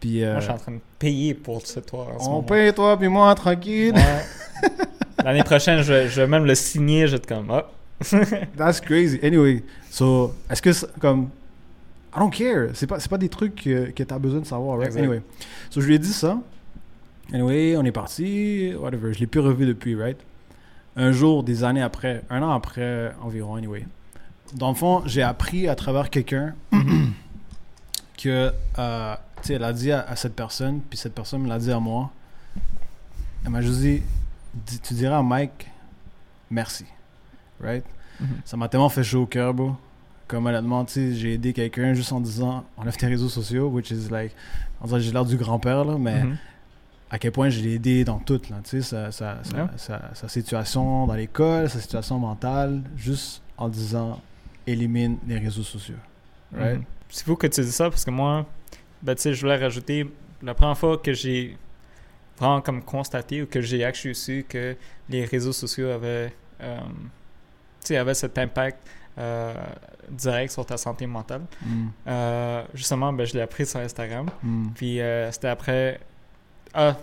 Puis, Moi, je suis en train de payer pour ce toit on moment. paye, toi, puis moi, tranquille. Ouais. L'année prochaine, je vais, je vais même le signer. Je vais être comme, ah, That's crazy. Anyway, so, est-ce que, c'est- comme, I don't care. C'est pas, c'est pas des trucs que, que t'as besoin de savoir, right? Exact. Anyway, so, je lui ai dit ça. Anyway, on est parti, whatever. Je l'ai plus revu depuis, right? Un jour, des années après, un an après environ, anyway. Dans le fond, j'ai appris à travers quelqu'un que, euh, tu sais, elle a dit à, à cette personne, puis cette personne me l'a dit à moi. Elle m'a juste dit, tu diras à Mike, merci. Right? Mhm. Ça m'a tellement fait chaud au cœur, bro. Comme honnêtement, tu sais, j'ai aidé quelqu'un juste en disant, enlève tes réseaux sociaux, which is like, on dirait que j'ai l'air du grand-père, là, mais Mhm. à quel point je l'ai aidé dans tout, là, tu sais, sa, sa, Ouais. sa- sa situation dans l'école, sa situation mentale, juste en disant, élimine les réseaux sociaux. Right? C'est fou que tu dis ça parce que moi, ben, tu sais, je voulais rajouter la première fois que j'ai vraiment comme constaté ou que j'ai actually su que les réseaux sociaux avaient, euh, avaient cet impact euh, direct sur ta santé mentale. Mm. Euh, justement, ben, je l'ai appris sur Instagram. Mm. Puis euh, c'était après. Ah,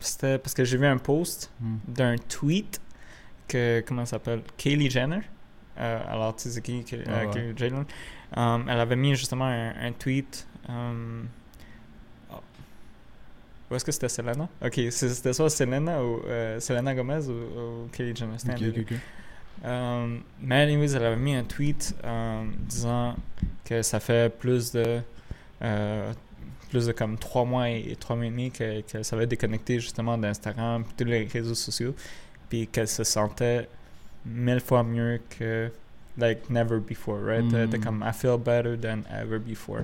c'était parce que j'ai vu un post Mm. d'un tweet que, comment ça s'appelle Kaylee Jenner. Alors, tu sais, qui Kay- Ah Jenner. Um, elle avait mis justement un, un tweet. um. Où est-ce que c'était Selena? Ok, c'était soit Selena ou euh, Selena Gomez ou, ou Kylie Jenner. C'était un Ok, des ok, deux. ok. Um, mais anyways, elle avait mis un tweet um, disant que ça fait plus de euh, plus de comme trois mois et trois mois et demi que- qu'elle s'avait déconnecté justement d'Instagram tous les réseaux sociaux puis qu'elle se sentait mille fois mieux que like never before right? Mm. Elle était comme I feel better than ever before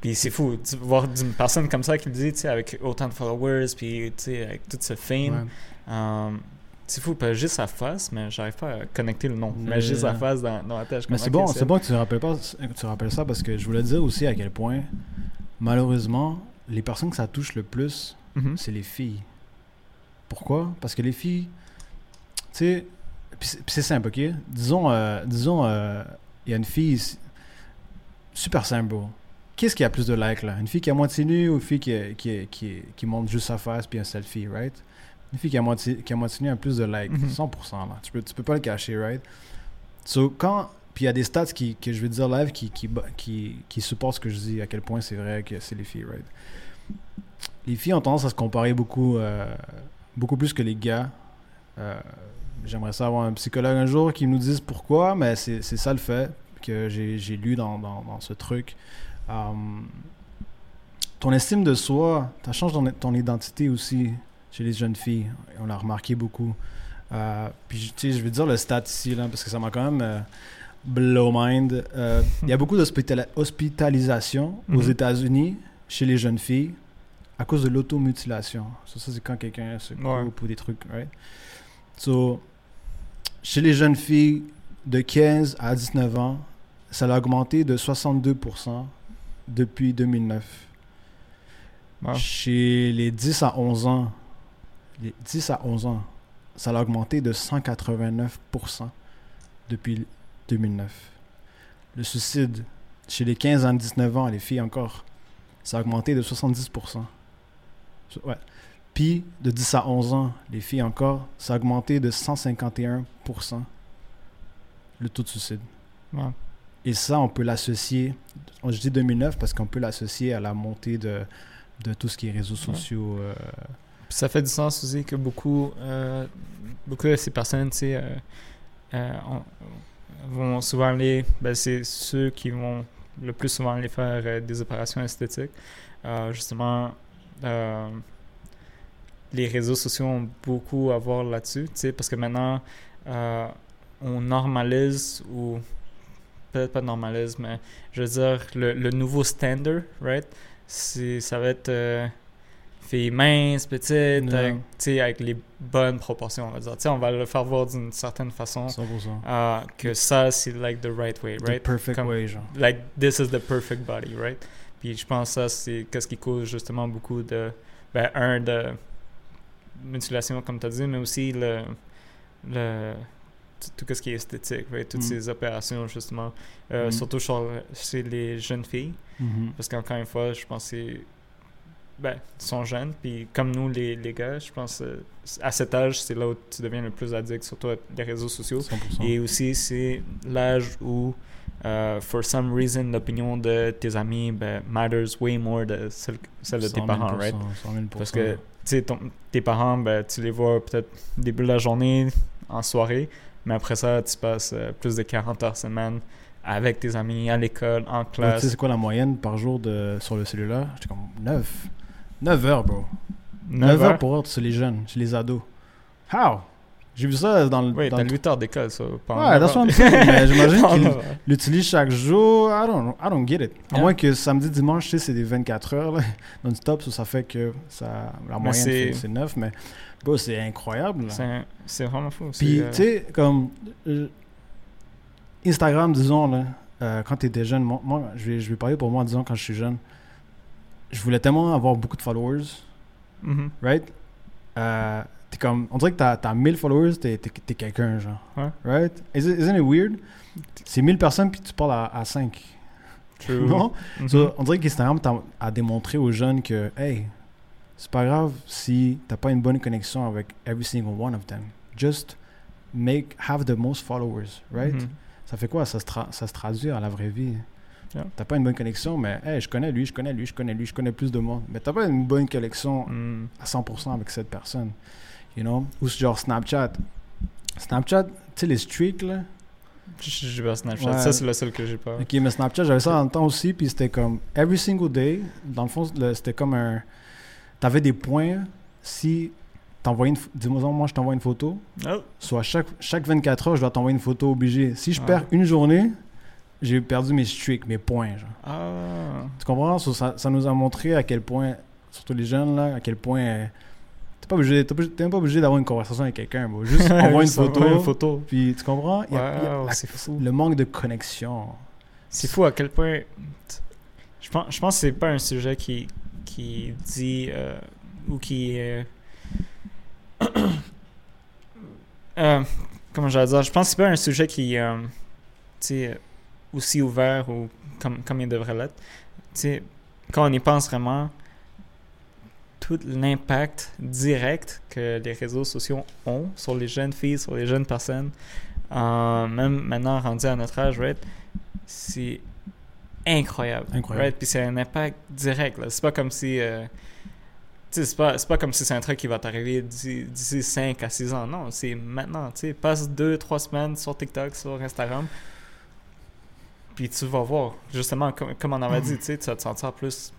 puis c'est fou de voir d'une personne comme ça qui le dit tu sais avec autant de followers puis tu sais avec toute ce fame Ouais. Um, c'est fou, pas juste sa face, mais j'arrive pas à connecter le nom. Mais juste sa face dans, dans la tête. Mais comme, c'est bon, c'est bon que tu rappelles pas, que tu rappelles ça parce que je voulais dire aussi à quel point, malheureusement, les personnes que ça touche le plus, Mhm. c'est les filles. Pourquoi? Parce que les filles, tu sais, puis c'est simple, ok? Disons, euh, disons, euh, il y a une fille super simple. bro. Qu'est-ce qui a plus de likes là? Une fille qui est à moitié nue ou une fille qui, qui, qui, qui montre juste sa face puis un selfie, right? Une fille qui est à moitié, qui est à moitié nue a plus de likes, Mhm. 100% là. Tu peux, tu peux pas le cacher, right? So, quand. Puis il y a des stats qui, que je vais dire live qui, qui, ba- qui, qui supportent ce que je dis, à quel point c'est vrai que c'est les filles, right? Les filles ont tendance à se comparer beaucoup, euh, beaucoup plus que les gars. Euh, J'aimerais ça avoir un psychologue un jour qui nous dise pourquoi, mais c'est ça le fait que j'ai j'ai lu dans, dans, dans ce truc. Um, ton estime de soi, ça change ton, ton identité aussi chez les jeunes filles. On l'a remarqué beaucoup. Euh, puis, tu sais, je vais dire le stat ici, là, parce que ça m'a quand même euh, blow mind. Euh, Il y a beaucoup d'hospitalisation aux Mhm. États-Unis chez les jeunes filles à cause de l'automutilation. Ça, ça c'est quand quelqu'un se coupe ou des trucs, right? So, chez les jeunes filles de 15 à 19 ans, ça a augmenté de 62% depuis 2009. Wow. Chez les 10 à 11 ans, les 10 à 11 ans, ça a augmenté de 189% depuis 2009. Le suicide chez les 15 à 19 ans, les filles encore, ça a augmenté de 70%. Ouais. Puis de 10 à 11 ans, les filles encore, ça a augmenté de 151% le taux de suicide. Et ça, on peut l'associer, je dis 2009 parce qu'on peut l'associer à la montée de, de tout ce qui est réseaux sociaux. euh, ça fait du sens aussi que beaucoup, euh, beaucoup de ces personnes, tu euh, euh, on- vont souvent aller, ben, c'est ceux qui vont le plus souvent aller faire des opérations esthétiques. Justement, les réseaux sociaux ont beaucoup à voir là-dessus, parce que maintenant, on normalise ou peut-être pas normalise, mais je veux dire, le, le nouveau standard, right? Ça va être euh, fille mince, petite, Ouais. avec, avec les bonnes proportions, on va dire. Tu sais, on va le faire voir d'une certaine façon 100%. euh, que ça, c'est like the right way, The right? perfect Comme- way, genre. like this is the perfect body, right? Puis je pense que ça c'est qu'est-ce qui cause justement beaucoup de ben un de mutilation comme tu as dit, mais aussi le le tout, ce qui est esthétique, right? toutes Mm. ces opérations justement, Euh, Mm. surtout sur- chez les jeunes filles, Mhm. parce qu'encore une fois, je pense que ben, ils sont jeunes, puis comme nous, les, les gars, je pense euh, à cet âge, c'est là où tu deviens le plus addict, surtout les réseaux sociaux. 100%. Et aussi, c'est l'âge où, euh, for some reason, l'opinion de tes amis ben, matters way more de celle, celle de tes 100 000%, parents, right? 100 000%. Parce que, ton- tes parents, ben, tu les vois peut-être au début de la journée, en soirée, mais après ça, tu passes euh, plus de 40 heures semaine avec tes amis, à l'école, en Ouais, tu sais, classe. c'est quoi la moyenne par jour de, sur le cellulaire? J'étais comme 9. 9 heures, bro. 9, 9 heures heures? pour être chez les jeunes, chez les ados. How? J'ai vu ça dans le. Oui, dans t'as le- 8 heures d'école, ça. Ouais, that's what. I'm mais j'imagine Pas en qu'il neuf heures. l'utilise chaque jour. I don't, I don't get it. À Yeah. moins que samedi, dimanche, tu sais, c'est des 24 heures non-stop, ça, ça fait que ça, la moyenne, c'est- c'est c'est 9. Mais c'est incroyable. C'est- vraiment fou. Puis, euh, tu sais, comme euh, Instagram, disons, là, euh, quand tu étais jeune, moi, moi, je, vais, je vais parler pour moi, disons, quand je suis jeune, je voulais tellement avoir beaucoup de followers, mhm. right? T'es comme, on dirait que t'as as 1000 followers, t'es t'es- t'es quelqu'un, genre. Ouais. Right? Is it- isn't it weird? C'est 1000 personnes, puis tu parles à, à 5. True. Non? Mhm. So, on dirait qu'Instagram t'a- a démontré aux jeunes que, hey, c'est pas grave si t'as pas une bonne connexion avec every single one of them. Just make, have the most followers, right? Mhm. Ça fait quoi? Ça se, ça se traduit à la vraie vie. Yeah. T'as pas une bonne connexion, mais hey, je connais lui, je connais lui, je connais lui, je connais plus de monde. Mais t'as pas une bonne connexion Mm. à 100% avec cette personne. You know? Ou genre Snapchat. Snapchat, tu sais, les streaks, là? J'ai pas Snapchat. Ouais. Ça, c'est le seul que j'ai pas. Ok, mais Snapchat, j'avais ça dans le temps aussi, puis c'était comme every single day. Dans le fond, c'était comme un. T'avais des points si t'envoyais une. ph- Dis-moi, moi, je t'envoie une photo. Oh. Soit chaque, chaque 24 heures, je dois t'envoyer une photo obligée. Si je Ah. perds une journée, j'ai perdu mes streaks, mes points. Genre. Ah. Tu comprends? Ça, ça nous a montré à quel point, surtout les jeunes, là, à quel point. euh, T'es pas obligé, t'es même pas obligé d'avoir une conversation avec quelqu'un. Juste envoie une photo. une photo. Puis tu comprends? Wow, c'est fou. le manque de connexion. C'est fou à quel point. Je pense, je pense c'est pas un sujet qui, qui dit euh, ou qui. euh, euh, comment j'allais dire Je pense que c'est pas un sujet qui. sais, aussi ouvert ou comme, comme il devrait l'être. Quand on y pense vraiment, tout l'impact direct que les réseaux sociaux ont sur les jeunes filles, sur les jeunes personnes, même maintenant rendu à notre âge, right, c'est incroyable. Incroyable. Right? Puis c'est un impact direct. C'est pas comme si. euh, c'est pas, c'est pas comme si c'est un truc qui va t'arriver d'ici d'ici 5 à 6 ans. Non, c'est maintenant. Tu sais, passe 2-3 semaines sur TikTok, sur Instagram. Puis tu vas voir. Justement, comme, comme on avait dit, tu vas te sentir plus.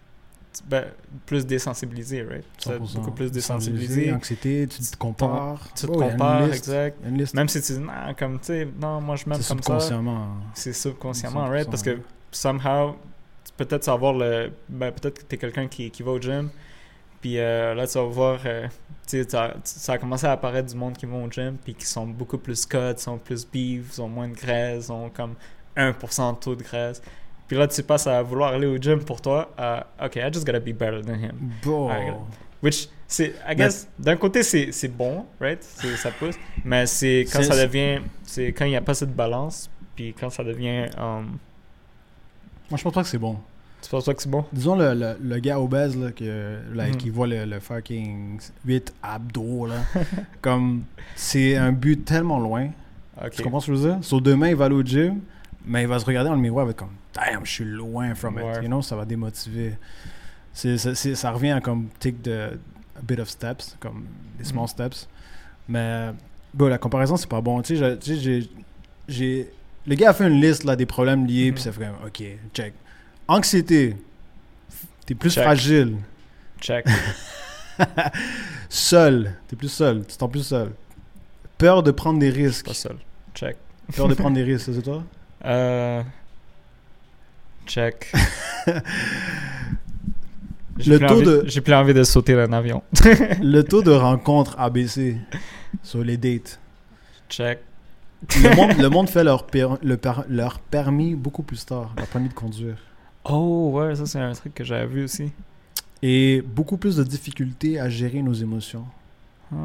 ben, plus désensibilisé, right? Tu vas être 100%. beaucoup plus désensibilisé. Anxiété, tu te compares. Tu te Oh, compares, liste. exact. Même si tu dis, non, comme, tu sais, non, moi je m'aime C'est comme ça. subconsciemment. C'est subconsciemment, 100%, right? Parce que somehow, peut-être tu vas voir le. Ben, peut-être que tu es quelqu'un qui, qui va au gym, puis euh, là, tu vas voir. euh, ça, ça a commencé à apparaître du monde qui va au gym, puis qui sont beaucoup plus cut, sont plus beef, ont moins de graisse, ont comme 1% de taux de graisse. Puis là, tu passes à vouloir aller au gym pour toi. à, OK, I just gotta be better than him. Bon. Which, c'est, I guess, d'un côté, c'est, c'est bon, right? C'est, ça pousse. Mais c'est quand ça devient, c'est quand il n'y a pas cette balance, puis quand ça devient, um, Moi, je pense pas que c'est bon. tu penses pas que c'est bon? Disons le, le, le gars obèse là, que, là, qui voit le, le fucking 8 abdos, là, comme c'est un but tellement loin. Tu comprends ce que je veux dire? Sur demain, il va aller au gym, mais il va se regarder dans le miroir avec comme Damn, je suis loin from it. You know, ça va démotiver. Ça revient à comme take the, a bit of steps, comme des small Mhm. steps. Mais bon, la comparaison, c'est pas bon. Tu sais, j'ai. Le gars a fait une liste là, des problèmes liés, Mhm. puis ça fait comme Ok, check. Anxiété. T'es plus Check. fragile. Check. Seul. T'es plus seul. Tu te sens plus seul. Peur de prendre des risques. pas seul. Check. Peur de prendre des risques, c'est toi? Euh. Check. Le J'ai plus de- J'ai plus envie de sauter d'un avion. Le taux de rencontres ABC sur les dates. Check. Le monde, le monde fait leur, per- le per- leur permis beaucoup plus tard, leur permis de conduire. Oh, ouais, ça, c'est un truc que j'avais vu aussi. Et beaucoup plus de difficultés à gérer nos émotions. Ça,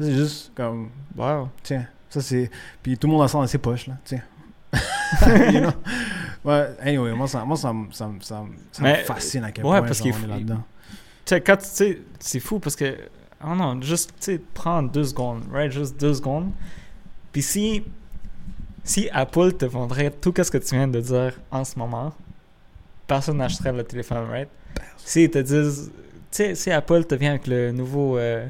C'est juste comme, Wow. tiens, ça c'est. Puis tout le monde a ça dans ses poches, là, tiens. You know? Ouais, anyway, moi, ça, moi, ça, me- ça, me- ça, me- ça me Mais, fascine à quel ouais, point parce genre, qu'il on est là-dedans. Tu sais, quand tu sais, c'est fou parce que. Oh non, juste, tu sais, prends deux secondes, right? Juste deux secondes. Puis si. Si Apple te vendrait tout ce que tu viens de dire en ce moment, personne n'achèterait le téléphone, right? Si ils te disent. Tu sais, si Apple te vient avec le nouveau. Euh,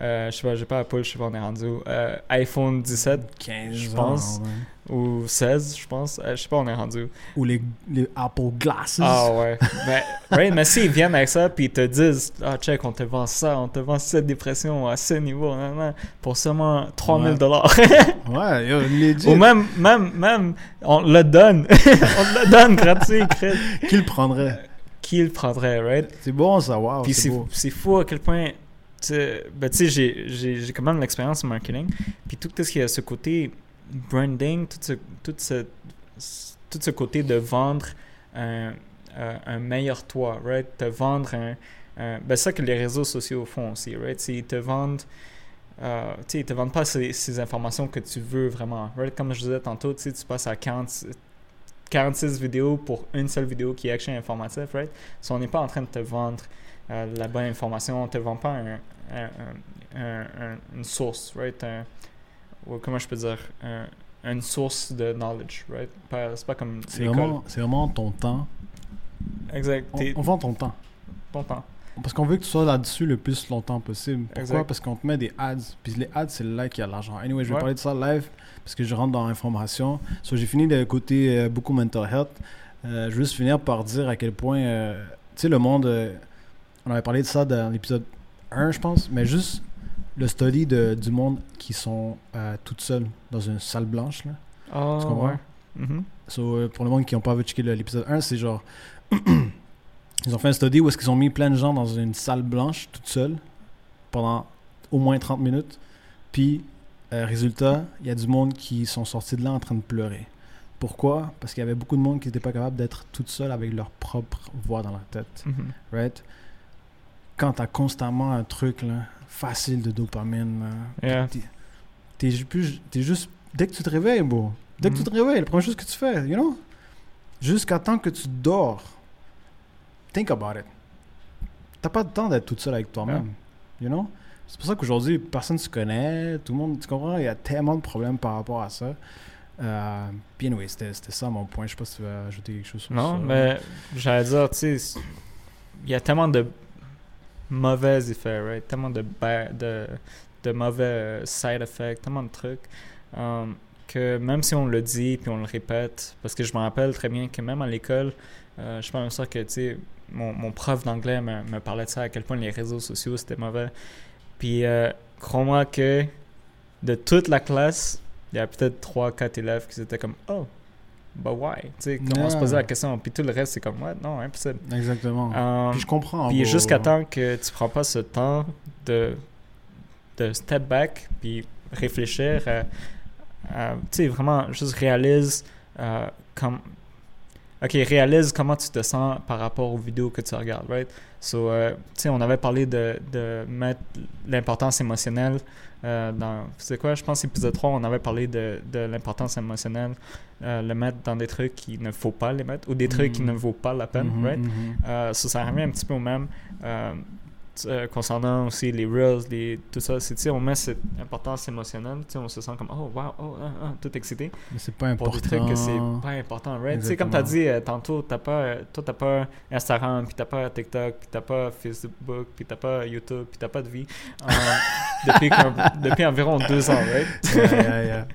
euh, je sais pas, j'ai pas Apple, je sais pas, on est rendu euh, iPhone 17 15 je pense. ouais. ou 16, je pense. Euh, je sais pas, on est rendu. Ou les, les Apple Glasses. Ah ouais. mais, right, mais s'ils viennent avec ça puis ils te disent Ah, check, on te vend ça, on te vend cette dépression à ce niveau, nan, nan, pour seulement 3000 dollars. Ouais, yo, legit. Ou même, même, même, on le donne. on le donne gratuit. Qui le prendrait? Qui le prendrait, right? C'est bon, ça, wow, Puis c'est fou à quel point. Ben, j'ai- quand même l'expérience en marketing. Puis tout ce qui a ce côté branding, tout ce, tout ce, tout ce côté de vendre un, euh, un meilleur toi, right? Te vendre un. un- ben, ça que les réseaux sociaux font aussi, right? Ils te vendent. euh, ils te vendent pas ces, ces informations que tu veux vraiment. Right? Comme je disais tantôt, tu passes à 40, 46 vidéos pour une seule vidéo qui est action informative, right? So, on n'est pas en train de te vendre euh, la bonne information, on ne te vend pas un, un- un- un- un- une source, right? Ou comment je peux dire? Un- une source de knowledge, right? C'est pas comme C'est vraiment, vraiment ton temps. Exact. On, vend ton temps. ton temps. Parce qu'on veut que tu sois là-dessus le plus longtemps possible. Pourquoi? Exact. Parce qu'on te met des ads. Puis les ads, c'est là qu'il y a de l'argent. Anyway, je vais Ouais. parler de ça live parce que je rentre dans l'information. So, j'ai fini le côté euh, beaucoup mental health. Euh, je veux juste finir par dire à quel point, euh, tu sais, le monde, on avait parlé de ça dans l'épisode 1, je pense, mais juste le study de, du monde qui sont euh, toutes seules dans une salle blanche. Là. Oh, Tu comprends? ouais. Mhm. So, euh, pour le monde qui n'ont pas vu checker l'épisode 1, c'est genre. ils ont fait un study où est-ce qu'ils ont mis plein de gens dans une salle blanche, toute seule, pendant au moins 30 minutes. Puis, euh, résultat, il y a du monde qui sont sortis de là en train de pleurer. Pourquoi? Parce qu'il y avait beaucoup de monde qui n'était pas capable d'être toute seule avec leur propre voix dans la tête. Mhm. Right? Quand tu as constamment un truc là, facile de dopamine, Yeah. t'es- t'es juste. Dès que tu te réveilles, bro. Dès que tu Mhm. te réveilles, la première chose que tu fais, you know? Jusqu'à temps que tu dors. Think about it. T'as pas de temps d'être toute seule avec toi-même. You know? C'est pour ça qu'aujourd'hui, personne se connaît, tout le monde, tu comprends? Il y a tellement de problèmes par rapport à ça. Euh, anyway, c'était c'était ça mon point. Je sais pas si tu veux ajouter quelque chose sur ça. Non, mais j'allais dire, tu sais, il y a tellement de mauvais effets? Tellement de, de, de mauvais euh, side effects, tellement de trucs. um, que même si on le dit puis on le répète, parce que je me rappelle très bien que même à l'école, euh, je pense que, tu mon, mon prof d'anglais me, me parlait de ça, à quel point les réseaux sociaux c'était mauvais. Puis, euh, crois-moi que de toute la classe, il y a peut-être 3-4 élèves qui étaient comme, oh, but why? Tu sais, comment on se posait la question, puis tout le reste, c'est comme, ouais, non, impossible. Exactement. Um, puis je comprends. puis jusqu'à temps que tu prends pas ce temps de, de step back, puis réfléchir, tu sais, vraiment, juste réalise euh, comme... Ok, réalise comment tu te sens par rapport aux vidéos que tu regardes, right? So, euh, tu sais, on avait parlé de, de mettre l'importance émotionnelle euh, dans. C'est quoi Je pense épisode 3, on avait parlé de, de l'importance émotionnelle, euh, le mettre dans des trucs qu'il ne faut pas les mettre ou des trucs qui ne vaut pas la peine, Mhm, right? mhm. euh, ça, ça revient un petit peu au même. Euh, concernant aussi les reels, les, tout ça, c'est, on met cette importance émotionnelle, on se sent comme, oh, wow, oh, ah, ah, tout excité, Mais c'est pas pour important. des trucs que c'est pas important, right? Tu sais, comme tu as dit euh, tantôt, t'as pas, euh, toi, t'as pas Instagram, puis t'as pas TikTok, puis t'as pas Facebook, puis t'as pas YouTube, puis t'as pas de vie, euh, depuis, depuis environ deux ans, right? Yeah, yeah, yeah.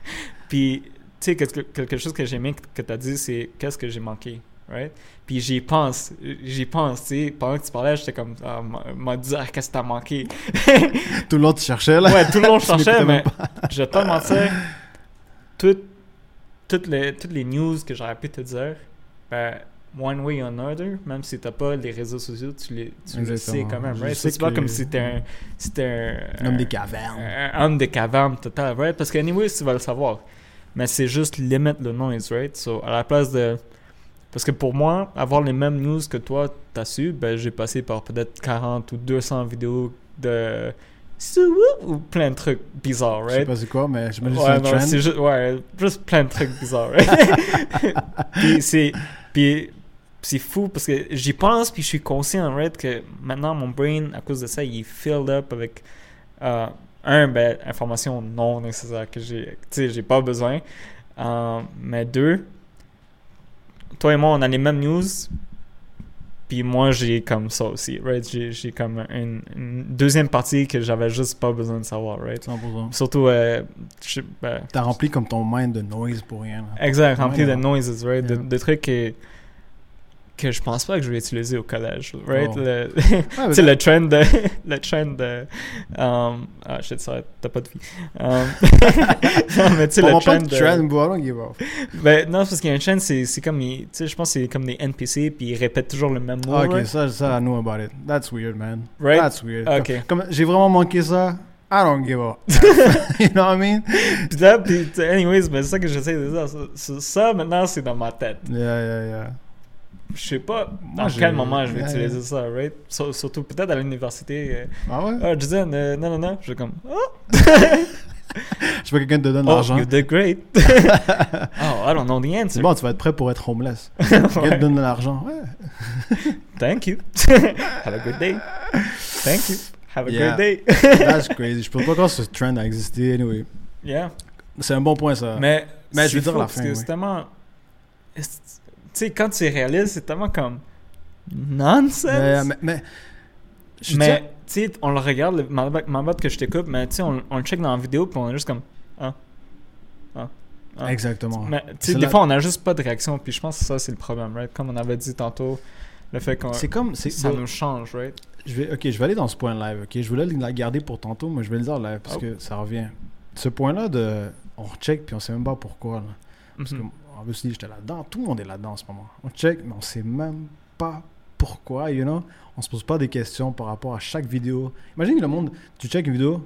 Puis, tu sais, quelque, quelque chose que j'ai aimé que tu as dit, c'est qu'est-ce que j'ai manqué, right? Puis j'y pense, j'y pense, tu sais. Pendant que tu parlais, j'étais comme, ah, m'a- dit, ah, qu'est-ce que t'as manqué? Tout le monde cherchait, là. Ouais, tout le monde Tu cherchait, m'écoutais mais je vais pas te mentir, toutes, toutes, les, toutes les news que j'aurais pu te dire, ben, one way or another, même si t'as pas les réseaux sociaux, tu, les, tu le sais quand même, Je right? C'est pas comme si t'es un, si un, Un homme des cavernes. un homme de caverne total, right? Parce que, anyway, tu vas le savoir. Mais c'est juste limite le noise, right? So, à la place de. Parce que pour moi, avoir les mêmes news que toi, t'as su, ben, j'ai passé par peut-être 40 ou 200 vidéos de. ou plein de trucs bizarres, Je sais right? pas c'est quoi, mais je me dis Ouais, non, c'est juste, ouais, juste plein de trucs bizarres. right? puis c'est, puis c'est fou parce que j'y pense puis je suis conscient, right, que maintenant mon brain, à cause de ça, il est filled up avec euh, un, ben, information non nécessaire que j'ai, tu sais, j'ai pas besoin. Euh, mais deux, toi et moi, on a les mêmes news. Puis moi, j'ai comme ça aussi, right? J'ai, j'ai comme une, une deuxième partie que j'avais juste pas besoin de savoir, right? 100%. Surtout, euh, ben, T'as rempli comme ton mind de noise pour rien. là. exact, rempli de noises, right? De, Yeah. de trucs que, que je pense pas que je vais utiliser au collège, right? Oh. Le- Ouais, mais le trend de. le trend de. Um, ah, shit, ça, t'as pas de vie. Um, non, mais tu sais, le trend de trend, off. Ben, non, parce qu'il y a un trend, c'est comme. Tu sais, je pense que c'est comme des NPC, puis ils répètent toujours le même mot. Ah, ok, right? ça, ça, I know about it. That's weird, man. Right? That's weird. Ok. Comme, comme j'ai vraiment manqué ça, I don't give up. you know what I mean? Puis là, puis, anyways, ben, c'est ça que j'essaie de dire. Ça- ça, maintenant, c'est dans ma tête. Yeah, yeah, yeah. Je sais pas j'ai- quel moment je vais utiliser ça, right? Sur- surtout peut-être à l'université. euh, Ah ouais? Ah, je disais, euh, non, non, non. Je suis comme, oh, Je veux que quelqu'un te donne de oh l'argent. you did great. oh, I don't know the answer. Bon, tu vas être prêt pour être homeless. Quelqu'un te Ouais. donne de l'argent. Ouais. Thank you. Have a good day. Thank you. Have a Yeah. great day. That's crazy. Je peux pas croire que ce trend a existé, anyway. yeah. C'est un bon point, ça. Mais, Mais je veux dire la parce fin, que oui. c'est tellement. Sais, quand tu réalises, c'est tellement comme. Nonsense. mais, mais, mais- je mais, tiens- tu sais, on le regarde, le- ma, ma botte que je t'écoute, mais tu sais, on, on le check dans la vidéo, puis on est juste comme. Ah. Ah. ah. Exactement. Mais, tu des la- fois, on n'a juste pas de réaction, puis je pense que ça, c'est le problème, right? Comme on avait dit tantôt, le fait qu'on. C'est comme. Ça nous change, right? je vais, ok, je vais aller dans ce point live. Ok, je voulais la garder pour tantôt, mais je vais le dire live parce Oh. que ça revient. Ce point-là de. On check puis on sait même pas pourquoi. Là. Parce que, Mhm. obviously, j'étais là-dedans. Tout le monde est là-dedans en ce moment. On check, mais on sait même pas pourquoi, you know. On se pose pas des questions par rapport à chaque vidéo. Imagine le monde, tu check une vidéo,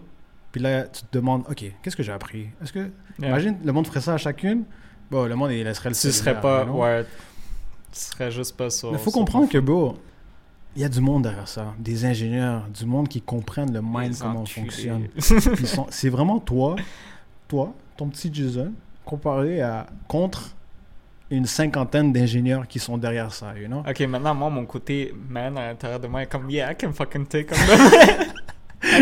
puis là, tu te demandes, ok, qu'est-ce que j'ai appris? Est-ce que. Yeah. Imagine, le monde ferait ça à chacune. Bon, le monde, il laisserait le serais cellulaire, pas. Ouais. Tu serais juste pas sur. Mais faut comprendre que, bro, il y a du monde derrière ça. Des ingénieurs, du monde qui comprennent le mind, Les comment on fonctionne. C'est vraiment toi, toi, ton petit Jason, comparé à contre une cinquantaine d'ingénieurs qui sont derrière ça, you know? Ok, maintenant, moi, mon côté man à l'intérieur de moi est comme, yeah, I can fucking take comme ça.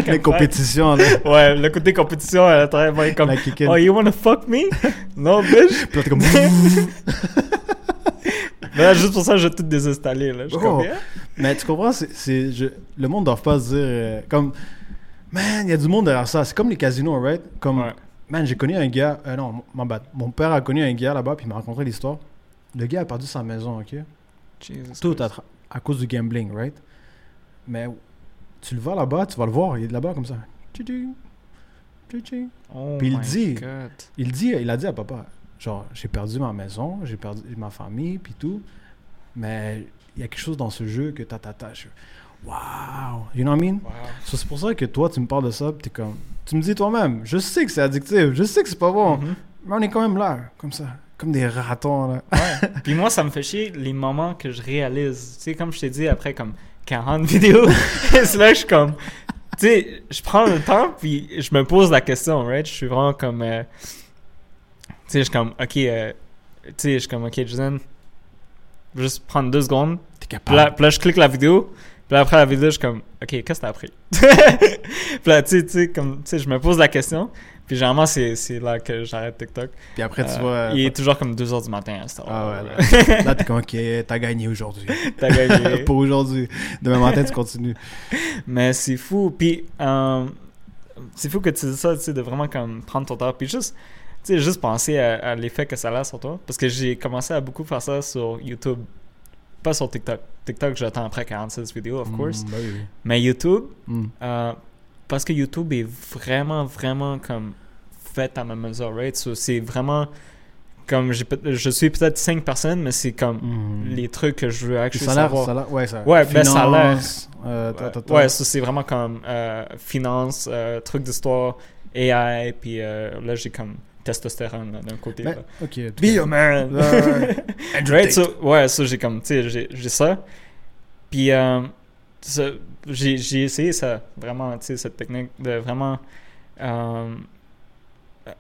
Les compétitions, là. Ouais, le côté compétition à l'intérieur de moi est comme, oh, you wanna fuck me? no, bitch. Puis là, t'es comme... Juste pour ça, je vais tout désinstaller, là. Je comme, Oh. yeah. Mais tu comprends, c'est, c'est- je- le monde ne doit pas se dire... euh, comme, man, il y a du monde derrière ça. C'est comme les casinos, right? Comme, Ouais. Man, j'ai connu un gars... euh, non, mon, père a connu un gars là-bas, puis il m'a raconté l'histoire. Le gars a perdu sa maison, OK? Jesus Tout à, à cause du gambling, right? Mais tu le vas là-bas, tu vas le voir, il est là-bas comme ça. Oh Puis il dit- God. Il dit, il a dit à papa, genre, j'ai perdu ma maison, j'ai perdu ma famille, puis tout, mais il y a quelque chose dans ce jeu que t'as t'attaches. Wow! You know what I mean? Wow. So, c'est pour ça que toi, tu me parles de ça, puis t'es comme, tu me dis toi-même, je sais que c'est addictif, je sais que c'est pas bon, Mhm. mais on est quand même là, comme ça, comme des ratons, là. Ouais. Puis moi, ça me fait chier les moments que je réalise. Tu sais, comme je t'ai dit, après comme 40 vidéos. C'est là que je suis comme. Tu sais, je prends le temps, puis je me pose la question, right? Je suis vraiment comme. euh, tu sais, je suis comme, ok, euh, tu sais, je suis comme, ok, Jason, juste prendre deux secondes. T'es Puis là, capable. puis là, je clique la vidéo. Puis après la vidéo, je suis comme, ok, qu'est-ce que t'as appris? puis là, tu sais, comme, tu sais, je me pose la question. Puis généralement, c'est c'est là que j'arrête TikTok. Puis après, tu Euh, vois. il est toujours comme 2h du matin à cette heure. Ah ouais, là, là t'es comme, ok, t'as gagné aujourd'hui. T'as gagné. Pour aujourd'hui. Demain matin, tu continues. Mais c'est fou. Puis, euh, c'est fou que tu dis ça, tu sais, de vraiment comme prendre ton temps. Puis juste, tu sais, juste penser à, à l'effet que ça a sur toi. Parce que j'ai commencé à beaucoup faire ça sur YouTube. Pas sur TikTok. TikTok, j'attends après 46 vidéos, of course. Mm, oui, oui. Mais YouTube, Mm. euh, parce que YouTube est vraiment, vraiment comme fait à ma mesure, right? So, c'est vraiment comme, je suis peut-être 5 personnes, mais c'est comme Mm. les trucs que je veux Puis actually ça a l'air, savoir. l'air, ouais, ça. Ouais, ben, Finance, euh. Ouais, c'est vraiment comme euh, finance, euh, trucs d'histoire, AI, puis là j'ai comme testostérone là, d'un côté. Ben, là. ok. Be a man! Andrew right, so, ouais, ça j'ai comme, tu sais, j'ai- ça. Puis euh, j'ai j'ai essayé ça, vraiment, tu sais, cette technique de vraiment. euh,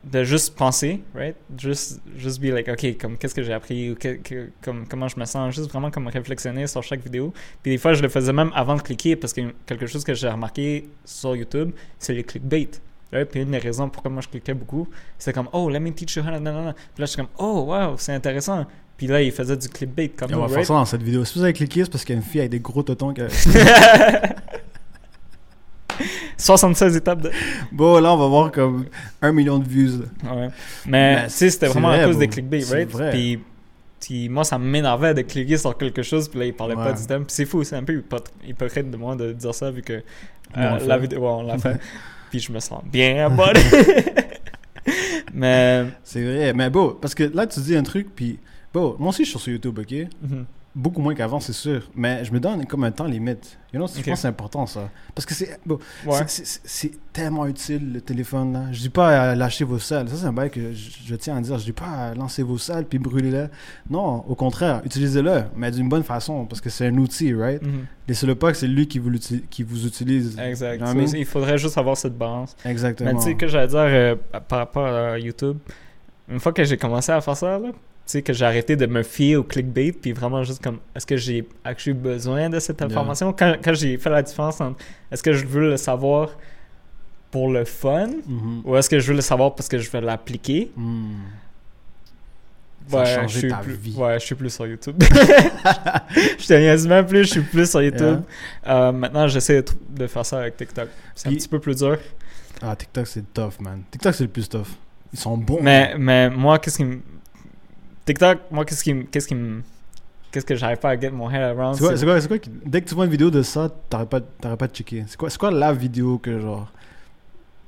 de juste penser, right? Juste, juste be like, OK, comme qu'est-ce que j'ai appris ou que- que- comme, comment je me sens, juste vraiment comme réflexionner sur chaque vidéo. Puis des fois, je le faisais même avant de cliquer parce que quelque chose que j'ai remarqué sur YouTube, c'est les clickbait. Right? Puis une des raisons pourquoi moi je cliquais beaucoup, c'est comme, oh, let me teach you how nanana. Puis là, je suis comme, oh, wow, c'est intéressant. Puis là, il faisait du clickbait comme on va faire ça dans cette vidéo. Si vous avez cliqué, c'est parce qu'il y a une fille avec des gros totons. qui a- 76 étapes de. bon, là, on va voir comme un million de views. Ouais. Mais, tu sais, c'était vraiment vrai, à cause des clickbait, right? vrai. Puis, puis moi, ça m'énervait de cliquer sur quelque chose, puis là, il parlait pas du thème. Puis c'est fou, c'est un peu hypo- hypocrite de moi de dire ça, vu que euh, on la vidéo, ouais, on l'a fait. puis je me sens bien about. Mais, C'est vrai. Mais bon, parce que là, tu dis un truc, puis bon, moi aussi, je suis sur YouTube, ok? mhm. Beaucoup moins qu'avant, c'est sûr. Mais je me donne comme un temps limite. You know, je Ok. pense que c'est important, ça. Parce que c'est bon, ouais. c'est- tellement utile, le téléphone, là. Je dis pas à lâcher vos salles. Ça, c'est un bail que je, je tiens à dire. Je dis pas à lancer vos salles puis brûler-les. Non, au contraire, utilisez-le, mais d'une bonne façon, parce que c'est un outil, right? Mhm. Laissez-le pas que c'est lui qui vous, qui vous utilise. Exact. You know il faudrait juste avoir cette balance. Exactement. Mais tu sais, que j'allais dire euh, par rapport à YouTube, une fois que j'ai commencé à faire ça, là, sais, que j'ai arrêté de me fier au clickbait, puis vraiment juste comme, est-ce que j'ai actually besoin de cette Yeah. information? Quand, quand j'ai fait la différence entre, est-ce que je veux le savoir pour le fun, Mhm. ou est-ce que je veux le savoir parce que je vais l'appliquer? Ça a changé je suis ta plus, vie. Ouais, je suis plus sur YouTube. je te plus, je suis plus sur YouTube. Euh, maintenant, j'essaie de, de faire ça avec TikTok. C'est un petit peu plus dur. Ah, TikTok, c'est tough, man. TikTok, c'est le plus tough. Ils sont bons. Mais, mais moi, qu'est-ce qui me. TikTok, moi, qu'est-ce qui me. Qu'est-ce qui me. Qu'est-ce que j'arrive pas à get mon head around? C'est quoi, c'est- quoi, quoi Dès que tu vois une vidéo de ça, t'arrêtes pas, pas de checker. C'est quoi, c'est quoi la vidéo que genre.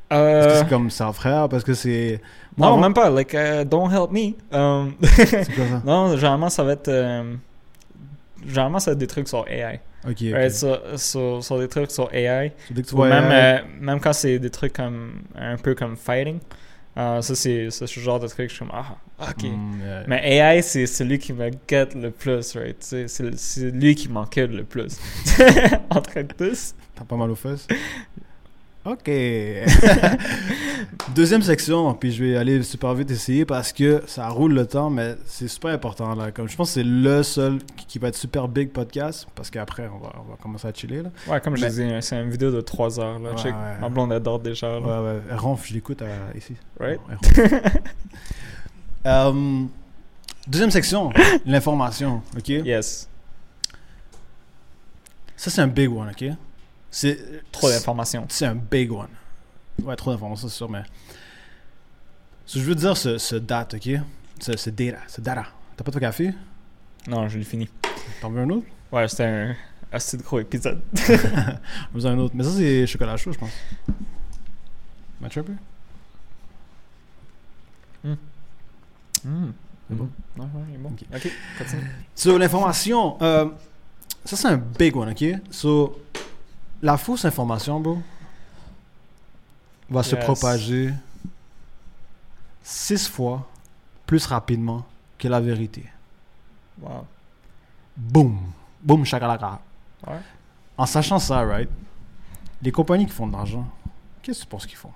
Est-ce que Euh, c'est comme ça, frère? Parce que c'est. non, Moi, même pas. Like, uh, don't help me. Um, C'est quoi ça? non, généralement, ça va être. euh, généralement, ça va être des trucs sur AI. Ok. ok. Right, sur, sur, sur des trucs sur AI. So, dès que tu Ou vois. même, AI, euh, même quand c'est des trucs comme. Un peu comme fighting. Euh, ça, c'est ce genre de truc. Je suis comme, ah, ok. yeah. Mais AI, c'est celui qui me get le plus, right? C'est lui qui m'encule le plus. Entre tous. T'as pas mal aux fesses? Ok. Deuxième section, puis je vais aller super vite essayer parce que ça roule le temps, mais c'est super important là. Comme je pense que c'est le seul qui, va être super big podcast parce qu'après on va, on va commencer à chiller là. Ouais, comme je Mais- disais, c'est une vidéo de 3 heures. Là. Ouais, Check, ouais. Ma blonde adore déjà. là. Ouais, ouais. Elle ronfle, je l'écoute euh, ici. Right? Euh, deuxième section, l'information, ok? Yes. Ça c'est un big one, ok? C'est Trop d'informations. C'est un big one. Ouais, trop d'informations, c'est sûr, mais. Ce que je veux dire, ce, ce date, ok? Ce, ce data, ce data. T'as pas de café? Non, je l'ai fini. T'en veux un autre? Ouais, c'était un assez gros épisode. J'en veux un autre. Mais ça, c'est chocolat chaud, je pense. Match un peu? Mm. C'est bon? Ouais, ouais, il est bon. Ok. Continue. So, l'information, euh, ça c'est un big one, ok? So, la fausse information, bro, va se propager six fois plus rapidement que la vérité. Wow. Boom! Boom, chakalaka. Ouais. En sachant ça, right? Les compagnies qui font de l'argent, qu'est-ce que tu penses qu'ils font?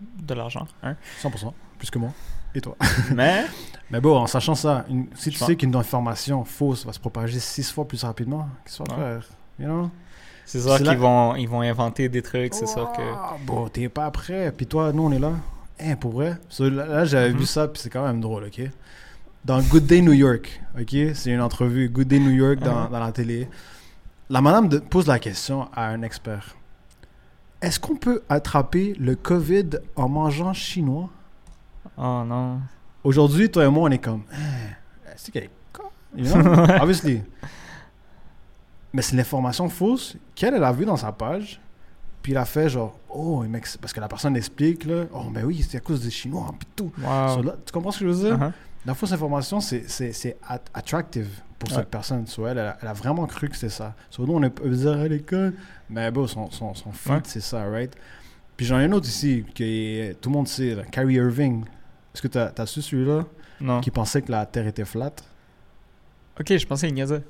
De l'argent, hein? 100%, plus que moi. Et toi? Mais, Mais bon, en sachant ça, une- si tu Je sais qu'une information fausse va se propager six fois plus rapidement, qu'est-ce vas Ouais. faire? You know? C'est sûr qu'ils vont, ils vont inventer des trucs, c'est sûr que... Bon, t'es pas prêt. Puis toi, nous, on est là. Hein, pour vrai? Là, j'avais Mhm. vu ça, puis c'est quand même drôle, OK? Dans Good Day New York, OK? C'est une entrevue, Good Day New York, dans, Mhm. dans la télé. La madame pose la question à un expert. Est-ce qu'on peut attraper le COVID en mangeant chinois? Oh non. Aujourd'hui, toi et moi, on est comme... Hein, c'est qu'elle est con, you know? Obviously. Mais c'est l'information fausse qu'elle, elle a vue dans sa page. Puis il a fait genre, oh, mec, parce que la personne explique, là, oh, ben oui, c'est à cause des Chinois, puis tout. Wow. So là, tu comprends ce que je veux dire? Uh-huh. La fausse information, c'est, c'est, c'est at- attractive pour Ouais. cette personne. So, elle, elle a, elle a vraiment cru que c'est ça. So, nous, on peut dire, est conne. Mais bon, son, son, son Ouais. c'est ça, right? Puis j'en ai un autre ici, que tout le monde sait, là, Kyrie Irving. Est-ce que tu as, su celui-là? Non. Qui pensait que la Terre était flat. Ok, je pensais qu'il niaisait.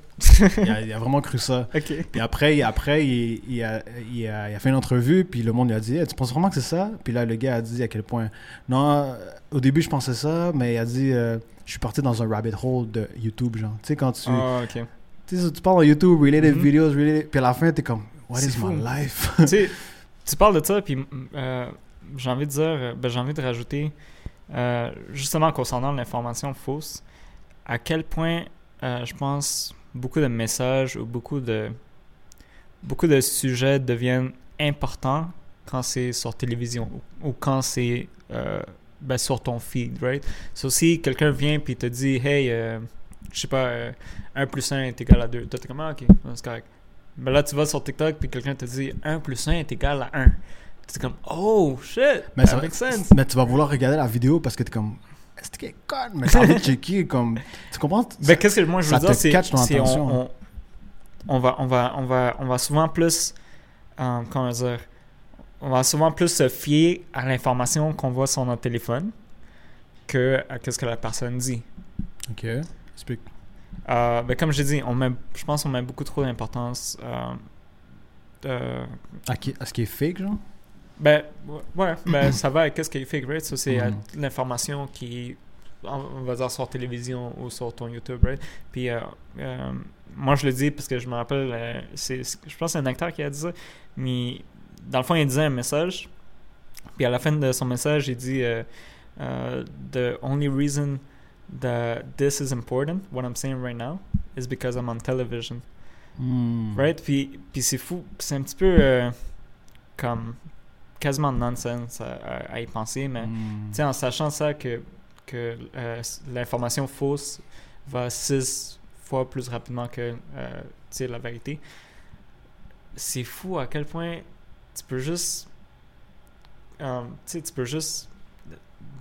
il, a, il a vraiment cru ça. Ok. Puis après, après il, il a, il, a, il a fait une entrevue, puis le monde lui a dit Hey, Tu penses vraiment que c'est ça? Puis là, le gars a dit à quel point Non, euh, au début, je pensais ça, mais il a dit euh, Je suis parti dans un rabbit hole de YouTube, genre. Tu sais, quand tu, Ah, ok. tu, sais, tu parles de YouTube, related Mhm. videos, related, puis à la fin, t'es comme What is fou. my life? Tu sais, tu parles de ça, puis euh, j'ai envie de dire, ben, j'ai envie de rajouter, euh, justement concernant l'information fausse, à quel point euh, je pense beaucoup de messages ou beaucoup de beaucoup de sujets deviennent importants quand c'est sur télévision ou, ou quand c'est euh, ben, sur ton feed, right? So, si quelqu'un vient puis te dit, hey, euh, je sais pas, euh, 1 plus 1 est égal à 2, toi t'es comme, ah, ok, c'est correct. Ben là, tu vas sur TikTok puis quelqu'un te dit 1 plus 1 est égal à 1. C'est comme, oh shit, Mais that ça- makes sense. Mais tu vas vouloir regarder la vidéo parce que t'es comme Est-ce qu'elle est conne Mais t'as envie de checker, comme. Tu comprends? Ben, qu'est-ce que moi je veux dire, c'est c'est on, on, on va, on, va, on, va, on va souvent plus, euh, comment dire, on va souvent plus se fier à l'information qu'on voit sur notre téléphone que à ce que la personne dit. Ok, explique. Euh, ben, comme j'ai dit, on met, je pense qu'on met beaucoup trop d'importance. euh, euh, À, qui- à ce qui est fake, genre? Ben, ouais, ben, ça va avec qu'est-ce qui est fake, right? Ça, c'est euh, Mhm. l'information qui, on va dire, sur télévision ou sur ton YouTube, right? Puis, euh, euh, moi, je le dis parce que je me rappelle, euh, c'est, je pense que c'est un acteur qui a dit ça, mais dans le fond, il disait un message, puis à la fin de son message, il dit The only reason that this is important, what I'm saying right now, is because I'm on television. Hmm. Right? Puis, puis c'est fou. C'est un petit peu comme quasiment nonsense à, y penser, mais sais, en sachant ça que, que euh, l'information fausse va six fois plus rapidement que euh, la vérité, c'est fou à quel point tu peux juste. euh, tu peux juste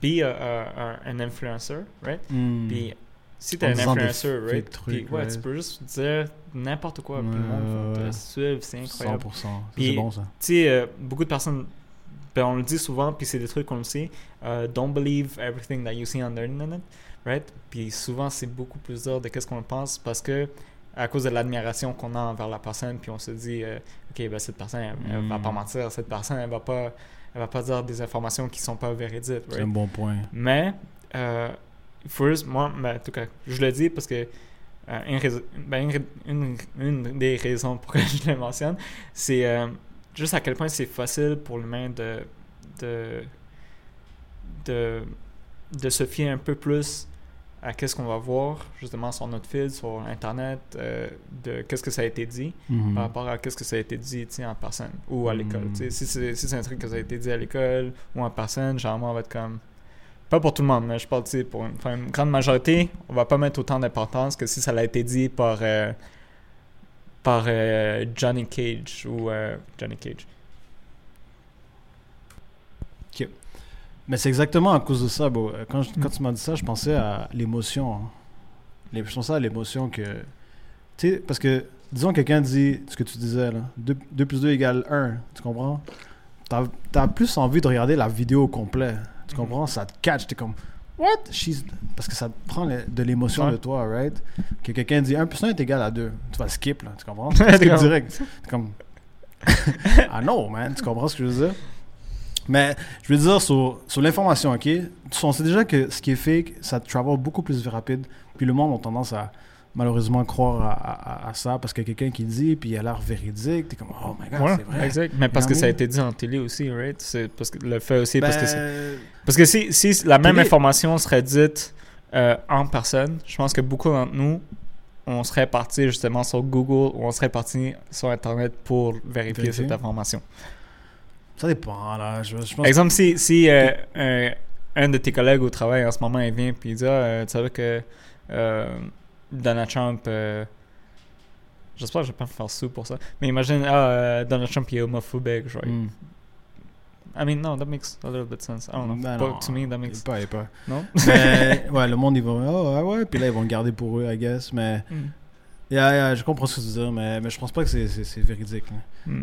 be a- a- a- un influencer, right? Hmm. Puis si t'es un des fake right? trucs, puis, ouais, ouais. tu peux juste dire n'importe quoi, puis le monde va te suivre, c'est incroyable. 100%. Ça, Puis- C'est bon, ça. Tu sais, euh, beaucoup de personnes, ben, on le dit souvent, puis c'est des trucs qu'on le sait, euh, don't believe everything that you see on the internet, right? Puis souvent, c'est beaucoup plus dur de qu'est-ce qu'on pense parce que à cause de l'admiration qu'on a envers la personne, puis on se dit, euh, ok, ben cette personne, elle, elle va Mm. pas mentir, cette personne, elle va pas, elle va pas dire des informations qui sont pas véridiques, C'est un bon point. Mais, euh, juste, moi, ben, en tout cas, je le dis parce que euh, une, raison- ben, une, une- une des raisons pourquoi je le mentionne, c'est juste à quel point c'est facile pour l'humain de, de, de, de se fier un peu plus à qu'est-ce qu'on va voir justement sur notre fil, sur Internet, euh, de qu'est-ce que ça a été dit Mhm. par rapport à qu'est-ce que ça a été dit en personne ou à l'école. Mm. sais. Si c'est si c'est un truc que ça a été dit à l'école ou en personne, généralement, on va être comme. Pas pour tout le monde, mais je parle pour une, grande majorité, on va pas mettre autant d'importance que si ça a été dit par, euh, par euh, Johnny Cage ou euh, Johnny Cage. Mais c'est exactement à cause de ça, bro. Euh, Quand, je- quand tu m'as dit ça, je pensais à l'émotion. hein. Je pensais à l'émotion que. Tu sais, parce que, disons, quelqu'un dit ce que tu disais, là. 2, plus 2 égale 1. Tu comprends? T'as as plus envie de regarder la vidéo au complet. Tu Mhm. comprends? Ça te catch. T'es comme, What? She's... Parce que ça te prend le- de l'émotion Ouais. de toi, right? Que quelqu'un dit 1 plus 1 est égal à 2. Tu vas skip, là. Tu comprends? Tu skip direct. T'es comme. ah non, man. Tu comprends ce que je veux dire? Mais je veux dire sur, sur l'information, ok? On sait déjà que ce qui est fake, ça travel beaucoup plus rapide. Puis le monde a tendance à malheureusement croire à, à- à ça parce que quelqu'un qui le dit, puis il a l'air véridique. T'es comme, oh my god, Ouais, c'est vrai. exact. Mais parce You que ça a été dit en télé aussi, right? C'est parce que le fait aussi, parce que c'est Ben, Parce que si, si la même information serait dite euh, en personne, je pense que beaucoup d'entre nous, on serait parti justement sur Google ou on serait parti sur Internet pour vérifier Vérifier. cette information. ça dépend, là. Je, je pense Exemple, si, si euh, un, un de tes collègues au travail en ce moment, il vient et il dit ah, euh, Tu savais que euh, Donald Trump. euh, J'espère que je vais pas me faire sous pour ça. Mais imagine, ah, euh, Donald Trump il est homophobique. Genre. Hmm. I mean, no, that makes a little bit sense. I don't know. Ben But non, to me, that makes. pas, pas. Non? Mais, ouais, le monde, ils vont, oh, ouais, ouais, puis là, ils vont le garder pour eux, I guess. Mais, Hmm. yeah, yeah, je comprends ce que tu veux dire, mais, mais je pense pas que c'est- véridique. là. Hmm.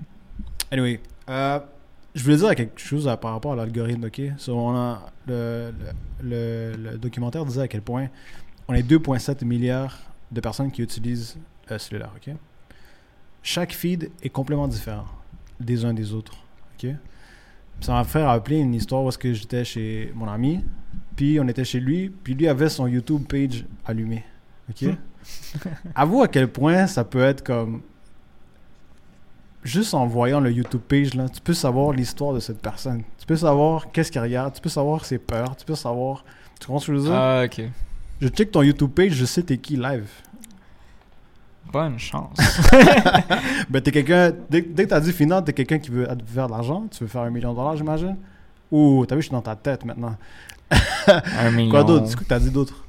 Anyway, euh, je voulais dire quelque chose à- par rapport à l'algorithme, ok? So, on a, le, le, le- le documentaire disait à quel point on est 2,7 milliards de personnes qui utilisent le cellulaire, ok? Chaque feed est complètement différent des uns des autres, ok? Ça m'a fait rappeler une histoire où est-ce que j'étais chez mon ami, puis on était chez lui, puis lui avait son YouTube page allumé, ok? Hmm. Avoue à quel point ça peut être comme juste en voyant le YouTube page, là, tu peux savoir l'histoire de cette personne. Tu peux savoir qu'est-ce qu'il regarde, tu peux savoir ses peurs, tu peux savoir. Tu comprends ce que je veux dire? Ah, ok. Je check ton YouTube page, je sais t'es qui live. Bonne chance. Ben, t'es quelqu'un. Dès, dès que t'as dit final, t'es quelqu'un qui veut faire de l'argent, tu veux faire un million de dollars, j'imagine? Ouh, t'as vu, je suis dans ta tête maintenant. Un million. Quoi d'autre? Quoi que t'as dit d'autre?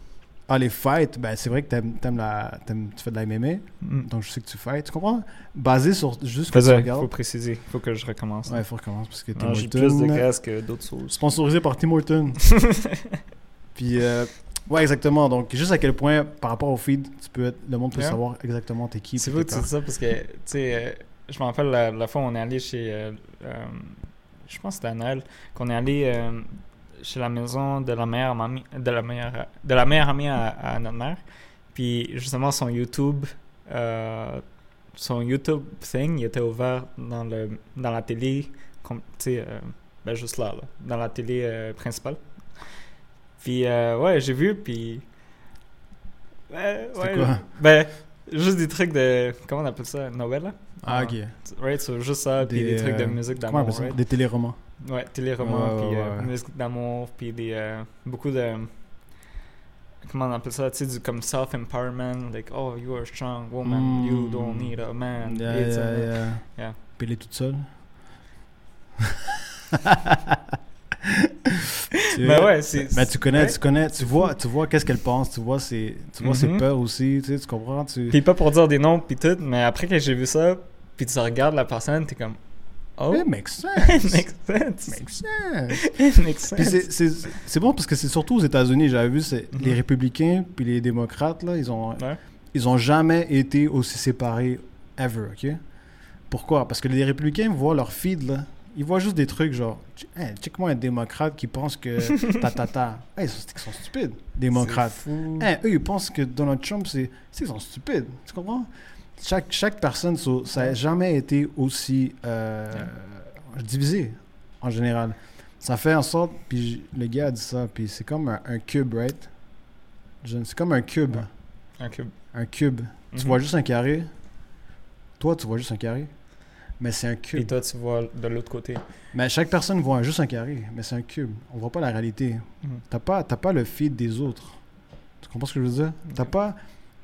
Ah, les fights, ben, c'est vrai que t'aimes, t'aimes la, t'aimes- tu fais de la MMA, Mm. donc je sais que tu fights. Tu comprends? Basé sur juste ce que tu regardes. faut préciser. Faut que je recommence. Ouais, il faut recommencer parce que Tim J'ai plus de Hortons, graisse que d'autres sauces. sponsorisé par Tim Horton. Puis, euh, ouais, exactement. Donc, juste à quel point, par rapport au feed, tu peux être, le monde peut Yeah. savoir exactement t'es qui. C'est tes que tu dis ça parce que, tu sais, euh, je me rappelle la, la fois où on est allé chez. euh, euh, je pense que c'était à Noël, qu'on est allé chez la maison de la meilleure amie, de la meilleure, de la meilleure amie à, à notre mère. Puis, justement, son YouTube. son YouTube thing, il était ouvert dans, le, dans la télé, tu sais, ben juste là, là, dans la télé principale. Puis, euh, ouais, j'ai vu, puis. Ouais, ouais, quoi? Ben, juste des trucs de. Comment on appelle ça Noël, là? Ah, ok. Right, so juste ça, puis des, Des, trucs de euh, musique d'amour. right? Des téléromans. Ouais, téléromans, Ouais, puis euh, musique d'amour, puis des. beaucoup de. Comment on appelle ça? Tu sais, du comme self-empowerment, like, oh, you are a strong woman, you Mm. don't need a man. Yeah, it's yeah, yeah. Yeah. Puis elle est toute seule. Ouais, c'est. Mais tu connais, ouais. tu connais, tu vois, tu vois qu'est-ce qu'elle pense, tu vois ses, tu vois ses Mhm. peurs aussi, tu sais, tu comprends, tu. Puis pas pour dire des noms, puis tout, mais après que j'ai vu ça, puis tu regardes la personne, t'es comme. Oh, It makes sense. makes sense. makes sense. It makes sense. Puis c'est- bon parce que c'est surtout aux États-Unis, j'avais vu, c'est Mhm. les républicains puis les démocrates là, ils ont, Ouais. ils ont jamais été aussi séparés ever, ok? Pourquoi? Parce que les républicains voient leur feed là, ils voient juste des trucs genre, hey, check-moi un démocrate qui pense que ta ta ta, hey, ils sont, ils sont stupides, démocrates. Hey, eux, ils pensent que Donald Trump, c'est. Ils sont stupides. Tu comprends? Chaque, chaque personne, so- ça n'a jamais été aussi euh, divisé, en général. Ça fait en sorte. Puis le gars a dit ça, puis c'est comme un, un cube, right? C'est comme un cube. Un cube. Un cube. Tu Mhm. vois juste un carré. Toi, tu vois juste un carré. Mais c'est un Et cube. toi, tu vois de l'autre côté. Mais chaque personne voit juste un carré, mais c'est un cube. On voit pas la réalité. Mhm. T'as pas, t'as pas le feed des autres. Tu comprends ce que je veux dire? T'as Ok. pas,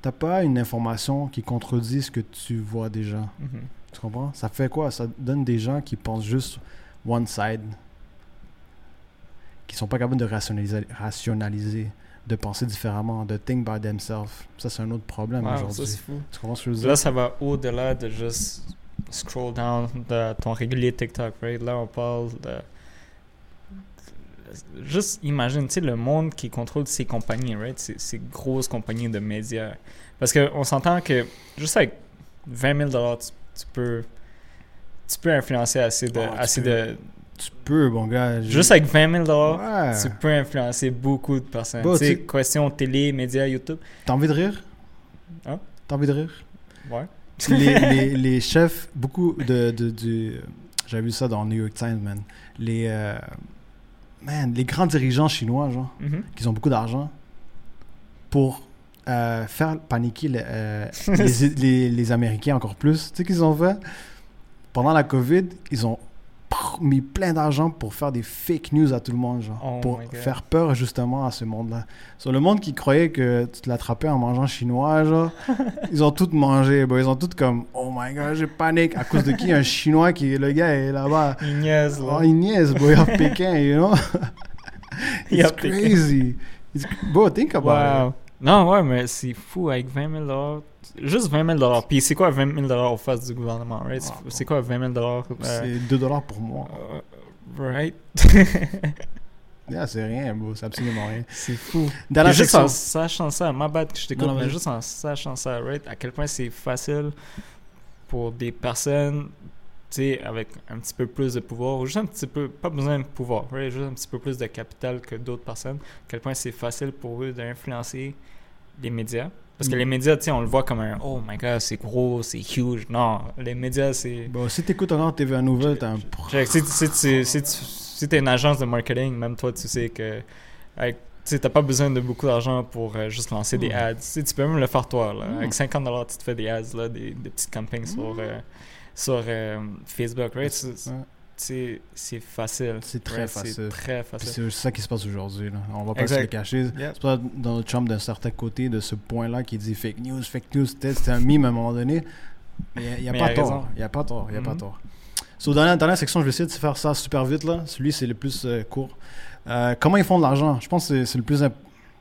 t'as pas une information qui contredit ce que tu vois déjà. Mhm. Tu comprends? Ça fait quoi? Ça donne des gens qui pensent juste one side, qui sont pas capables de rationaliser, rationaliser de penser différemment, de think by themselves. Ça, c'est un autre problème Wow, ça, aujourd'hui. c'est fou. Tu comprends ce que je veux dire? Là, ça va au-delà de juste scroll down de ton régulier TikTok, right? Là, on parle de. Juste imagine, tu sais, le monde qui contrôle ces compagnies, right? Ces, ces grosses compagnies de médias. Parce qu'on s'entend que juste avec 20 000 tu, tu peux. Tu peux influencer assez de. Oh, tu assez peux. de Tu peux, bon gars. Juste avec 20 000 Ouais. tu peux influencer beaucoup de personnes. Bon, tu sais, question télé, médias, YouTube. T'as envie de rire? Hein? T'as envie de rire? Ouais. Les, les, les chefs, beaucoup de, de. J'avais vu ça dans New York Times, man. Les... euh, man, les grands dirigeants chinois, genre, Mhm. qui ont beaucoup d'argent, pour euh, faire paniquer les, euh, les, les, les Américains encore plus. Tu sais qu'ils ont fait? Pendant la COVID, ils ont mis plein d'argent pour faire des fake news à tout le monde, genre, Oh pour faire peur justement à ce monde-là. Sur le monde qui croyait que tu l'attrapais en mangeant chinois, genre, ils ont tout mangé, bro. ils ont tout comme, oh my god, je panique. À cause de qui? Un chinois qui, le gars est là-bas. Il niaise, là. Oh, il niaise, bro, il est Pékin, you know? It's Pékin. crazy. It's, bro, think about Wow. Non, ouais, mais c'est fou avec 20 000 Juste 20 000 Puis c'est quoi 20 000 au face du gouvernement, right? C'est- Ah, C'est quoi 20 000 it. euh, C'est 2 dollars pour moi. euh, Right? Yeah, c'est rien, bro, c'est absolument rien. c'est fou. Dans la juste section- en sachant ça, ma bad que je t'écoute, mais juste en sachant ça, right? À quel point c'est facile pour des personnes, sais, avec un petit peu plus de pouvoir, ou juste un petit peu, pas besoin de pouvoir, right? Juste un petit peu plus de capital que d'autres personnes, à quel point c'est facile pour eux d'influencer les médias. Parce que Mm. les médias, tu sais, on le voit comme un Oh my god, c'est gros, c'est huge. Non, les médias, c'est. Bon, si t'écoutes encore TVA Nouvelle, t'as un... Si, si, si, si, t'es une agence de marketing, même toi, tu sais que. avec- t'as pas besoin de beaucoup d'argent pour euh, juste lancer des Mm. ads. Tu peux même le faire toi. Là. Mm. Avec 50$, tu te fais des ads, là, des, des petites campagnes sur, euh, sur euh, Facebook. Right? C'est- facile. C'est très right? facile. C'est très Puis facile. c'est ça qui se passe aujourd'hui. On va pas Exact. se le cacher. Yeah. C'est pas dans notre chambre d'un certain côté de ce point-là qui dit fake news, fake news. Peut-être c'était un mime à un moment donné. Mais il n'y a, pas tort. Il n'y a pas tort. Il y a pas tort. So, dans la dernière section, je vais essayer de faire ça super vite. là. Celui, c'est le plus euh, court. Euh, comment ils font de l'argent? Je pense que c'est- le plus imp-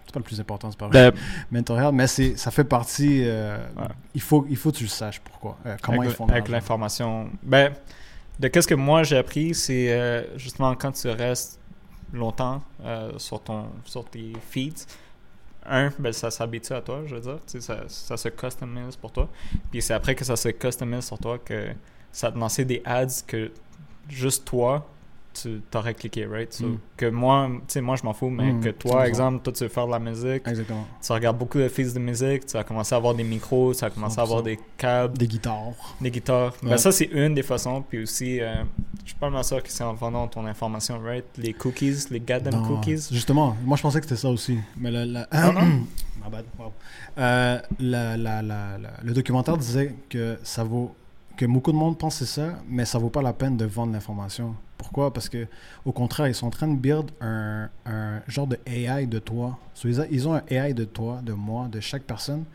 C'est pas le plus important, c'est pas vrai. Mental health, mais c'est- ça fait partie. euh, Ouais. il, faut, il faut que tu le saches pourquoi. Euh, comment avec, ils font avec l'information. Ben, de qu'est-ce que moi j'ai appris, c'est euh, justement quand tu restes longtemps sur, ton, sur tes feeds, un, ben, ça s'habitue à toi, je veux dire. Ça, ça se customise pour toi. Puis c'est après que ça se customise sur toi que ça te lancer des ads que juste toi, tu t'aurais cliqué, right? So, Mm. Que moi, tu sais, moi je m'en fous, mais Mm, que toi, exemple, toi tu veux faire de la musique, Exactement. tu regardes beaucoup de feeds de musique, tu vas commencer à avoir des micros, tu vas commencer à avoir 100%. des câbles, Des guitares. des guitares. Ouais. Ben, ça, c'est une des façons. Puis aussi, euh, je suis pas mal sûr que c'est en vendant ton information, right? Les cookies, les goddamn cookies. Justement, moi je pensais que c'était ça aussi. Mais le, la- Ah, non? My bad. Wow. Euh, la- la- la- la- le documentaire disait que ça vaut que beaucoup de monde pense c'est ça, mais ça vaut pas la peine de vendre l'information. Pourquoi? Parce que au contraire, ils sont en train de build un, un genre de AI de toi. So, ils, ont un AI de toi, de moi, de chaque personne.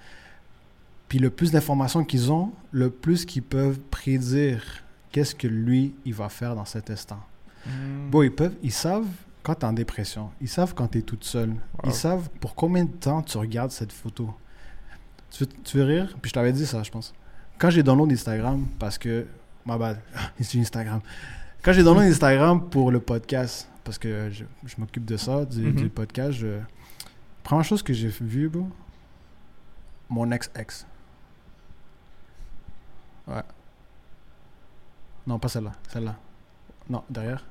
Puis le plus d'informations qu'ils ont, le plus qu'ils peuvent prédire qu'est-ce que lui il va faire dans cet instant. Mm. Bon, ils peuvent, ils savent quand tu es en dépression. Ils savent quand tu es toute seule. Ils savent pour combien de temps tu regardes cette photo. Tu veux, tu veux rire? Puis je t'avais dit ça, je pense. Quand j'ai download Instagram, parce que... Ma bad. C'est Instagram. Quand j'ai download Instagram pour le podcast, parce que je, je m'occupe de ça, du, Mhm. du podcast, je... Première chose que j'ai vue, bro, mon ex-ex. Ouais. Non, pas celle-là. Celle-là. Non, derrière.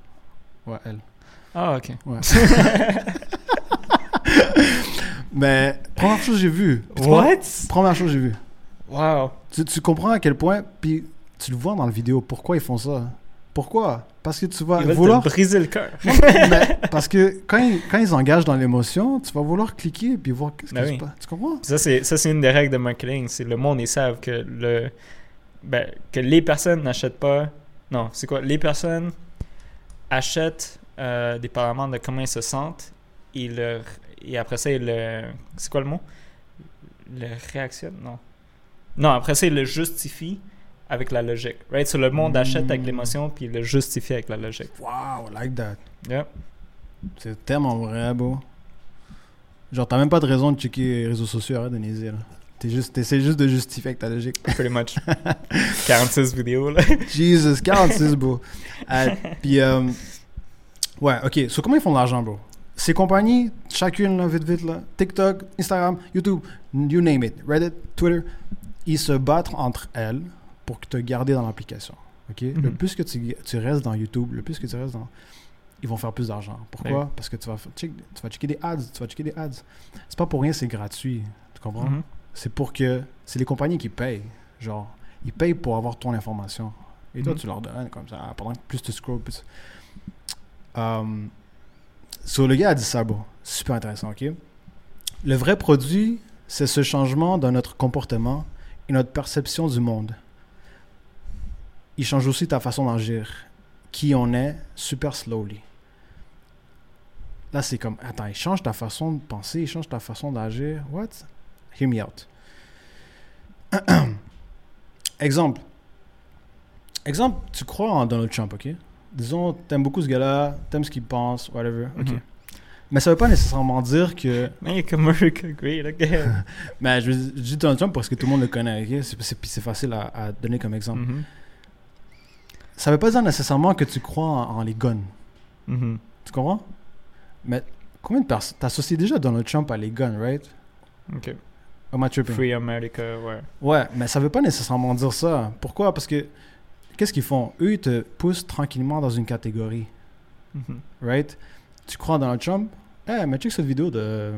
Ouais, elle. Ah, ok. Ouais. Mais première chose que j'ai vue. What? Première chose que j'ai vue. Wow. Tu, tu comprends à quel point, puis tu le vois dans la vidéo, pourquoi ils font ça? Pourquoi? Parce que tu vas Ils vouloir. te briser le cœur. Parce que quand ils, quand ils engagent dans l'émotion, tu vas vouloir cliquer puis voir qu'est-ce Ben qui oui. se passe. Tu comprends? Ça, c'est, ça, c'est une des règles de marketing. C'est le monde, ils savent que, le, ben, que les personnes n'achètent pas. Non, c'est quoi? Les personnes achètent euh, dépendamment de comment ils se sentent. Et, et après ça, ils le. C'est quoi le mot? Le réactionnent Non. Non, après ça, ils le justifient avec la logique. Right? So, le monde achète avec l'émotion puis il le justifie avec la logique. Wow, like that. Yeah. C'est tellement vrai, beau. Genre, t'as même pas de raison de checker les réseaux sociaux, arrête de niaiser, là. T'es juste, t'essaies juste de justifier avec ta logique. Pretty much. 46 vidéos, là. Jesus, 46, bro. Euh, Puis, euh, ouais, ok. So, comment ils font de l'argent, bro? Ces compagnies, chacune, là, vite, vite, là, TikTok, Instagram, YouTube, you name it, Reddit, Twitter, ils se battent entre elles pour te garder dans l'application. ok? Le Mhm. plus que tu, tu restes dans YouTube, le plus que tu restes dans... Ils vont faire plus d'argent. Pourquoi? Ouais. Parce que tu vas, check- tu vas checker des ads, tu vas checker des ads. C'est pas pour rien, c'est gratuit. Tu comprends? Mhm. C'est pour que... C'est les compagnies qui payent. Genre, ils payent pour avoir ton information. Et toi, Mhm. tu leur donnes comme ça. Pendant que plus tu scrolls, plus... Um, so, le gars a dit ça, bon. Super intéressant, ok? Le vrai produit, c'est ce changement dans notre comportement et notre perception du monde. Il change aussi ta façon d'agir. Qui on est, super slowly. Là, c'est comme, attends, il change ta façon de penser, il change ta façon d'agir. What? Hear me out. Exemple. Exemple, tu crois en Donald Trump, ok? Disons, t'aimes beaucoup ce gars-là, t'aimes ce qu'il pense, whatever, ok. Mhm. Mais ça veut pas nécessairement dire que. Make America great again. Mais je, je dis Donald Trump parce que tout le monde le connaît, ok? C'est- C'est puis c'est facile à, à donner comme exemple. Mhm. Ça veut pas dire nécessairement que tu crois en, en les guns. Mhm. Tu comprends? Mais combien de personnes. T'associes déjà Donald Trump à les guns, right? Ok. Am I tripping? Free America, ouais. Ouais, mais ça veut pas nécessairement dire ça. Pourquoi? Parce que qu'est-ce qu'ils font? Eux, ils te poussent tranquillement dans une catégorie, Mhm. right? Tu crois en Donald Trump? Eh, mais check cette vidéo de,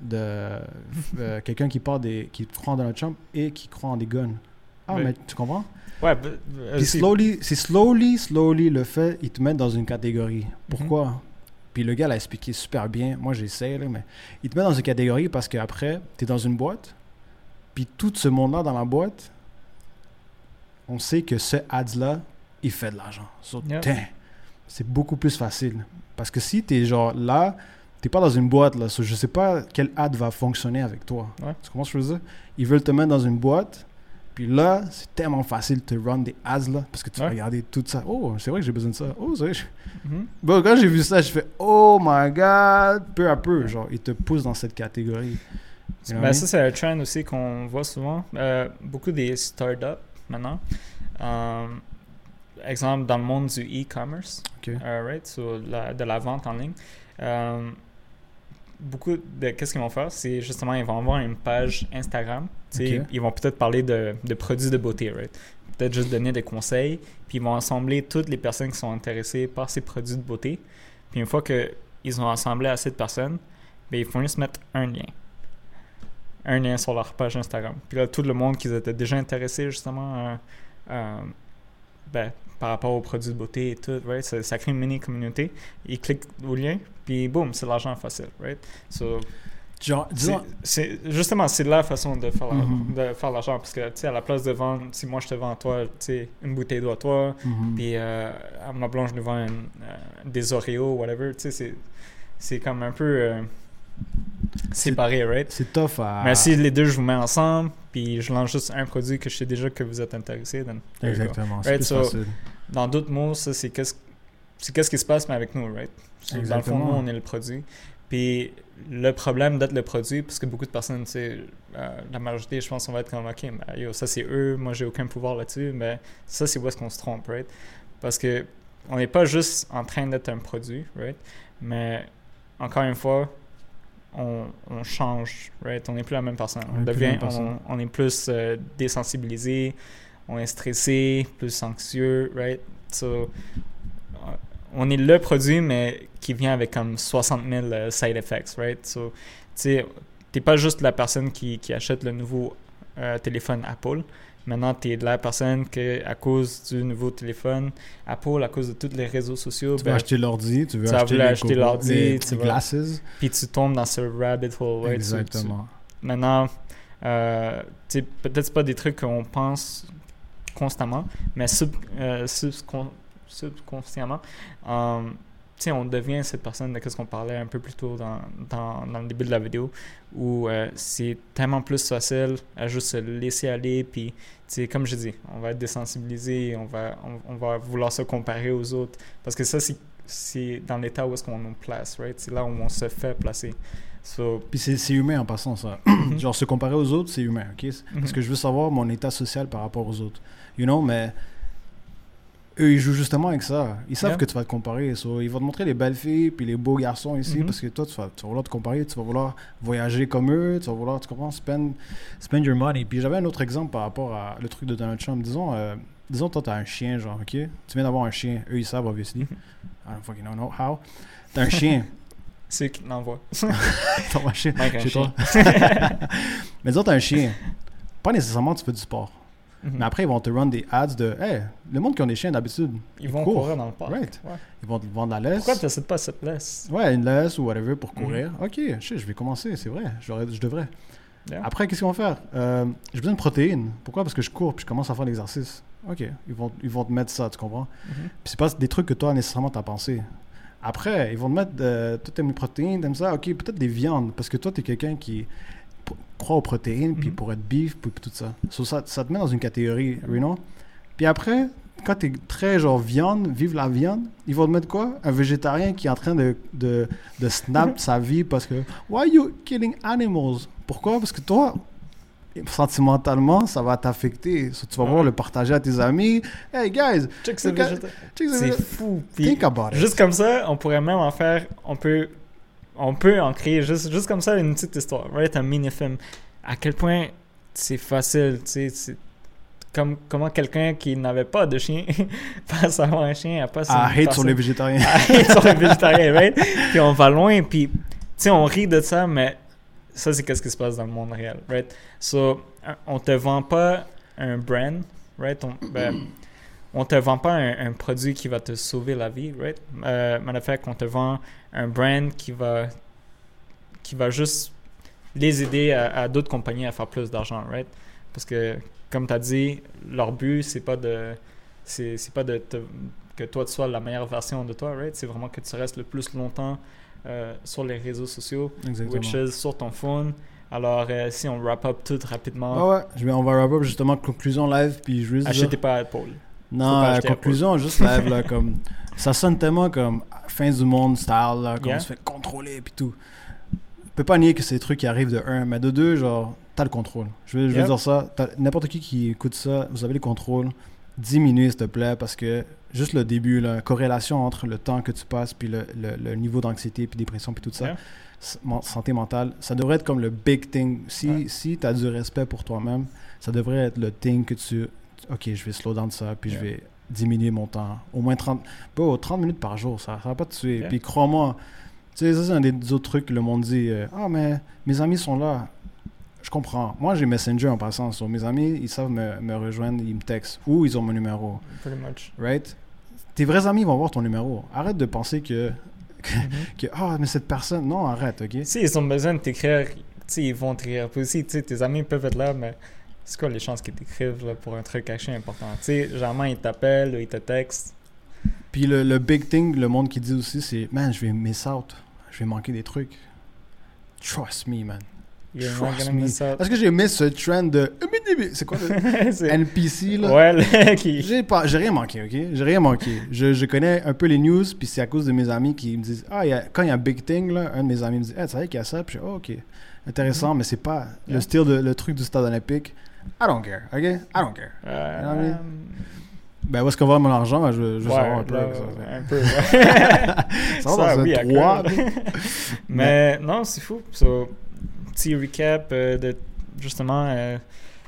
de euh, quelqu'un qui des. qui croit en Donald Trump et qui croit en des guns. Ah, mais tu comprends? Ouais, Puis c'est- slowly, c'est slowly, slowly le fait, ils te mettent dans une catégorie. Pourquoi? Mhm. Puis le gars l'a expliqué super bien. Moi, j'essaie, là, mais il te met dans une catégorie parce qu'après, tu es dans une boîte. Puis tout ce monde-là dans la boîte, on sait que ce ads-là, il fait de l'argent. So, tain, c'est beaucoup plus facile. Parce que si tu es genre là, tu pas dans une boîte, là. So, je sais pas quel ad va fonctionner avec toi. Ouais. Tu comprends ce que je veux dire? Ils veulent te mettre dans une boîte. Puis là, c'est tellement facile de te run des ads là, parce que tu vas Ouais. regarder tout ça. Oh, c'est vrai que j'ai besoin de ça. Oh, c'est vrai. je- Mhm. Bon, quand j'ai vu ça, je fais Oh my god, peu à peu, genre, ils te poussent dans cette catégorie. Ben, ça, c'est un trend aussi qu'on voit souvent. Euh, beaucoup des startups maintenant. Euh, exemple, dans le monde du e-commerce, euh, right, so la- de la vente en ligne. euh, beaucoup de qu'est-ce qu'ils vont faire, c'est justement ils vont avoir une page Instagram. Ils vont peut-être parler de, de produits de beauté, right? Peut-être juste donner des conseils, puis ils vont assembler toutes les personnes qui sont intéressées par ces produits de beauté. Puis une fois qu'ils ont assemblé assez de personnes, ben, ils font juste mettre un lien. Un lien sur leur page Instagram. Puis là, tout le monde qui était déjà intéressé justement euh, euh, ben, par rapport aux produits de beauté et tout, right? Ça, ça crée une mini communauté. Ils cliquent au lien, puis boum, c'est l'argent facile, right? So, Genre, c'est, disons, c'est- justement, c'est la façon de faire, la- Mhm. de faire l'argent. Parce que, tu sais, à la place de vendre, si moi je te vends à toi, tu sais, une bouteille d'eau à toi, mhm. puis euh, à ma blanche nous vend une, euh, des Oreos, whatever, tu sais, c'est, c'est comme un peu euh, séparé, right? c'est tough à. Mais si les deux, je vous mets ensemble, puis je lance juste un produit que je sais déjà que vous êtes intéressé, then. Exactement, c'est Right, plus so- facile. Dans d'autres mots, ça, c'est qu'est-ce, c'est qu'est-ce qui se passe mais avec nous, right? So, Dans le fond, nous, on est le produit. Puis le problème d'être le produit, parce que beaucoup de personnes, euh, la majorité, je pense, on va être comme, OK, ben, yo, ça c'est eux, moi j'ai aucun pouvoir là-dessus, mais ça c'est où est-ce qu'on se trompe, right? Parce que on n'est pas juste en train d'être un produit, right? Mais encore une fois, on, on change, right? On n'est plus la même personne. On devient, même personne. on, on est plus euh, désensibilisé, on est stressé, plus anxieux, right? So, on est le produit, mais qui vient avec comme 60 000 euh, side effects, right? So, tu sais, t'es pas juste la personne qui, qui achète le nouveau euh, téléphone Apple. Maintenant, tu es la personne que, à cause du nouveau téléphone Apple, à cause de tous les réseaux sociaux, Tu veux ben, acheter l'ordi, tu veux tu acheter, acheter l'ordi, les tu vas- glasses. puis tu tombes dans ce rabbit hole, right? Tu- tu- Exactement. Maintenant, euh, tu peut-être pas des trucs qu'on pense constamment, mais sub, euh, subconsciemment, euh, tu sais, on devient cette personne de ce qu'on parlait un peu plus tôt dans, dans, dans le début de la vidéo, où euh, c'est tellement plus facile à juste se laisser aller, puis, tu sais, comme je dis, on va être désensibilisé, on va, on, on va vouloir se comparer aux autres, parce que ça, c'est c'est dans l'état où est-ce qu'on nous place, right? C'est là où on se fait placer. So, Puis c'est c'est humain en passant ça. Genre se comparer aux autres, c'est humain, ok? Parce que je veux savoir mon état social par rapport aux autres. You know, mais eux, ils jouent justement avec ça. Ils savent Yeah. que tu vas te comparer. So, ils vont te montrer les belles filles puis les beaux garçons ici Mhm. parce que toi, tu vas, tu vas vouloir te comparer, tu vas vouloir voyager comme eux, tu vas vouloir, tu comprends, spend, spend your money. Puis j'avais un autre exemple par rapport à le truc de Donald Trump. Disons, euh, disons, toi, t'as un chien, genre, ok? Tu viens d'avoir un chien. Eux, ils savent, obviously. I don't fucking know how. T'as un chien. C'est qui? Te l'envoient. T'as un chien chez toi. Mais disons, t'as un chien. Pas nécessairement, tu fais du sport. Mhm. Mais après, ils vont te run des ads de, hey, le monde qui ont des chiens d'habitude, Ils vont courent. courir dans le parc. Right. Ouais. ils vont te vendre la laisse. Pourquoi tu n'achètes pas cette laisse? Ouais, une laisse ou whatever pour Mhm. courir. Ok, shit, je vais commencer, c'est vrai. Je devrais. Yeah. Après, qu'est-ce qu'ils vont faire? Euh, J'ai besoin de protéines. Pourquoi? Parce que je cours puis je commence à faire l'exercice. Ok, ils vont, ils vont te mettre ça, tu comprends? Mhm. Puis c'est pas des trucs que toi, nécessairement, t'as pensé. Après, ils vont te mettre. Euh, toi, t'aimes les protéines, t'aimes ça. Ok, peut-être des viandes. Parce que toi, t'es quelqu'un qui aux protéines, puis Mhm. pour être beef, puis tout ça. So, ça. Ça te met dans une catégorie, you know? Puis après, quand t'es très genre viande, vive la viande, ils vont te mettre quoi? Un végétarien qui est en train de, de, de snap sa vie parce que. Why you killing animals? Pourquoi? Parce que toi. Sentimentalement, ça va t'affecter. So, tu vas Ouais. voir le partager à tes amis. Hey guys, Check ce Look at- végéta- check this C'est fou. Puis think about it. juste comme ça, on pourrait même en faire. On peut, on peut en créer juste, juste comme ça une petite histoire. Right? Un mini-film. À quel point c'est facile. Tu sais, comme, comment quelqu'un qui n'avait pas de chien passe à avoir un chien. À pas Ah, hate sur les végétariens. hate sur les végétariens, right? Puis on va loin, puis tu sais, on rit de ça, mais ça, c'est qu'est-ce qui se passe dans le monde réel, right? So, on te vend pas un brand, right? On, ben, on te vend pas un, un produit qui va te sauver la vie, right? Euh, matter of fact, on te vend un brand qui va, qui va juste les aider à, à d'autres compagnies à faire plus d'argent, right? Parce que, comme tu as dit, leur but, c'est pas de c'est c'est pas de te- que toi tu sois la meilleure version de toi, right? C'est vraiment que tu restes le plus longtemps euh, sur les réseaux sociaux, Exactement. which is sur ton phone. Alors, euh, si on wrap up tout rapidement, Ah ouais, on va wrap up justement conclusion live, puis je juste dire- achetez pas Apple. Non, acheter conclusion, juste live, là, comme... Ça sonne tellement comme fin du monde style, là, comme Yeah. on se fait contrôler, puis tout. Je peux pas nier que c'est des trucs qui arrivent de un, mais de deux, genre, t'as le contrôle. Je Yeah. dire ça, n'importe qui qui écoute ça, vous avez le contrôle. Diminue, s'il te plaît, parce que juste le début, la corrélation entre le temps que tu passes, puis le, le- le niveau d'anxiété, puis dépression, puis tout ça, Yeah. santé mentale, ça devrait être comme le big thing. Si, Ouais. si tu as du respect pour toi-même, ça devrait être le thing que tu. Ok, je vais slow down ça, puis je vais diminuer mon temps. Au moins 30, bro, 30 minutes par jour, ça, ça va pas te tuer. Yeah. Puis crois-moi, tu sais, ça c'est un des autres trucs que le monde dit. euh, Ah, mais mes amis sont là. Je comprends. Moi, j'ai Messenger en passant. So, mes amis, ils savent me, me rejoindre, ils me textent ou ils ont mon numéro. Pretty much. Right? Tes vrais amis vont voir ton numéro. Arrête de penser que. que ah, mais cette personne. Non, arrête, ok? Si ils ont besoin de t'écrire, ils vont t'écrire. Puis aussi, tes amis peuvent être là, mais c'est quoi les chances qu'ils t'écrivent là, pour un truc caché important? Tu sais, généralement, ils t'appellent ou ils te textent. Puis le, le big thing, le monde qui dit aussi, c'est Man, je vais miss out. Je vais manquer des trucs. Trust me, man. You're Trust me. miss out. Est-ce que j'ai mis ce trend de. C'est quoi le NPC là? Ouais, le- qui... J'ai pas, j'ai rien manqué, ok? J'ai rien manqué. Je, je connais un peu les news, puis c'est à cause de mes amis qui me disent Ah, y a- quand il y a un big thing, là, un de mes amis me dit Ah, tu savais qu'il y a ça? Puis je dis Oh, ok. Intéressant, mais c'est pas le style de le truc du stade olympique. I don't care, ok? I don't care. Euh, You know what I mean? Ben, où est-ce qu'on va mon argent? Je, veux ouais, savoir un peu. là, ça, un peu, ouais. ça va dans oui, un à 3. cœur. Mais non, c'est fou. So, petit recap euh, de justement euh,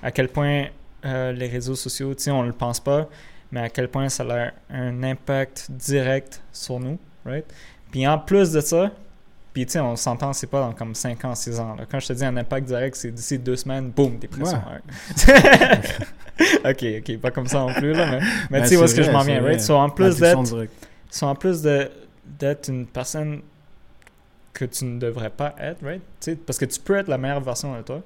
à quel point euh, les réseaux sociaux, tu sais, on le pense pas, mais à quel point ça a un impact direct sur nous, right? Puis en plus de ça, puis tu sais, on s'entend, c'est pas dans comme 5 ans, 6 ans. là. Quand je te dis un impact direct, c'est d'ici deux semaines, boum, dépression. ouais. ok, ok, pas comme ça non plus, là, mais, mais Ben, tu sais où est-ce que je m'en viens, right? So, en plus d'être en plus une personne que tu ne devrais pas être, right? Tu sais, parce que tu peux être la meilleure version de toi,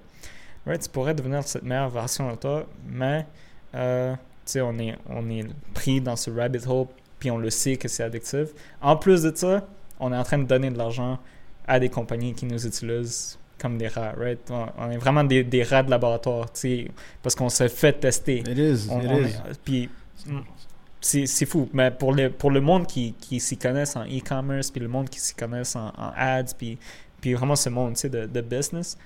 right? Tu pourrais devenir cette meilleure version de toi, mais euh, tu sais, on est, on est pris dans ce rabbit hole, puis on le sait que c'est addictif. En plus de ça, on est en train de donner de l'argent à des compagnies qui nous utilisent comme des rats, right? On, on est vraiment des, des rats de laboratoire, tu sais, parce qu'on se fait tester. It is, On- it on is. est- puis mm, c'est fou. Mais pour le, pour le monde qui, qui s'y connaissent en e-commerce, puis le monde qui s'y connaissent en, en ads, puis, puis vraiment ce monde tu sais, de, de business,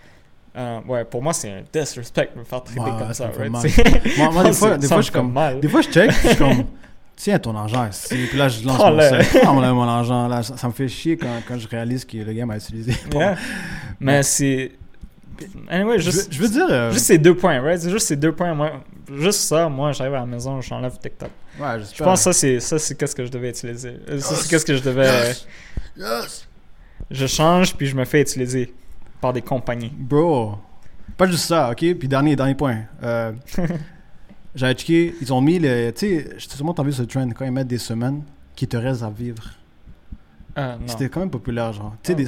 euh, ouais, pour moi, c'est un disrespect de me faire traiter comme ça right? Moi, moi, des fois, des fois je comme. mal. Des fois, je check, je suis comme. Tiens ton argent ici. Puis là, je lance Prends-le. mon sac. Prends mon, mon argent. Là, ça, ça me fait chier quand, quand je réalise que le gars m'a utilisé. Yeah. Mais c'est. Anyway, Je, juste, veux- je veux dire. euh, juste ces deux points, right? C'est juste ces deux points. Moi, juste ça, moi, j'arrive à la maison, j'enlève TikTok. Ouais, Je pense que ça, c'est ça, c'est qu'est-ce que je devais utiliser. Euh, Ça, c'est qu'est-ce que je devais. Yes! Je change, puis je me fais utiliser par des compagnies. Bro, pas juste ça, ok? Puis dernier, dernier point. Euh, J'avais checké, ils ont mis le. Tu sais, sûrement vu ce trend quand ils mettent des semaines qui te restent à vivre. Ah. C'était quand même populaire, genre. Tu sais, des-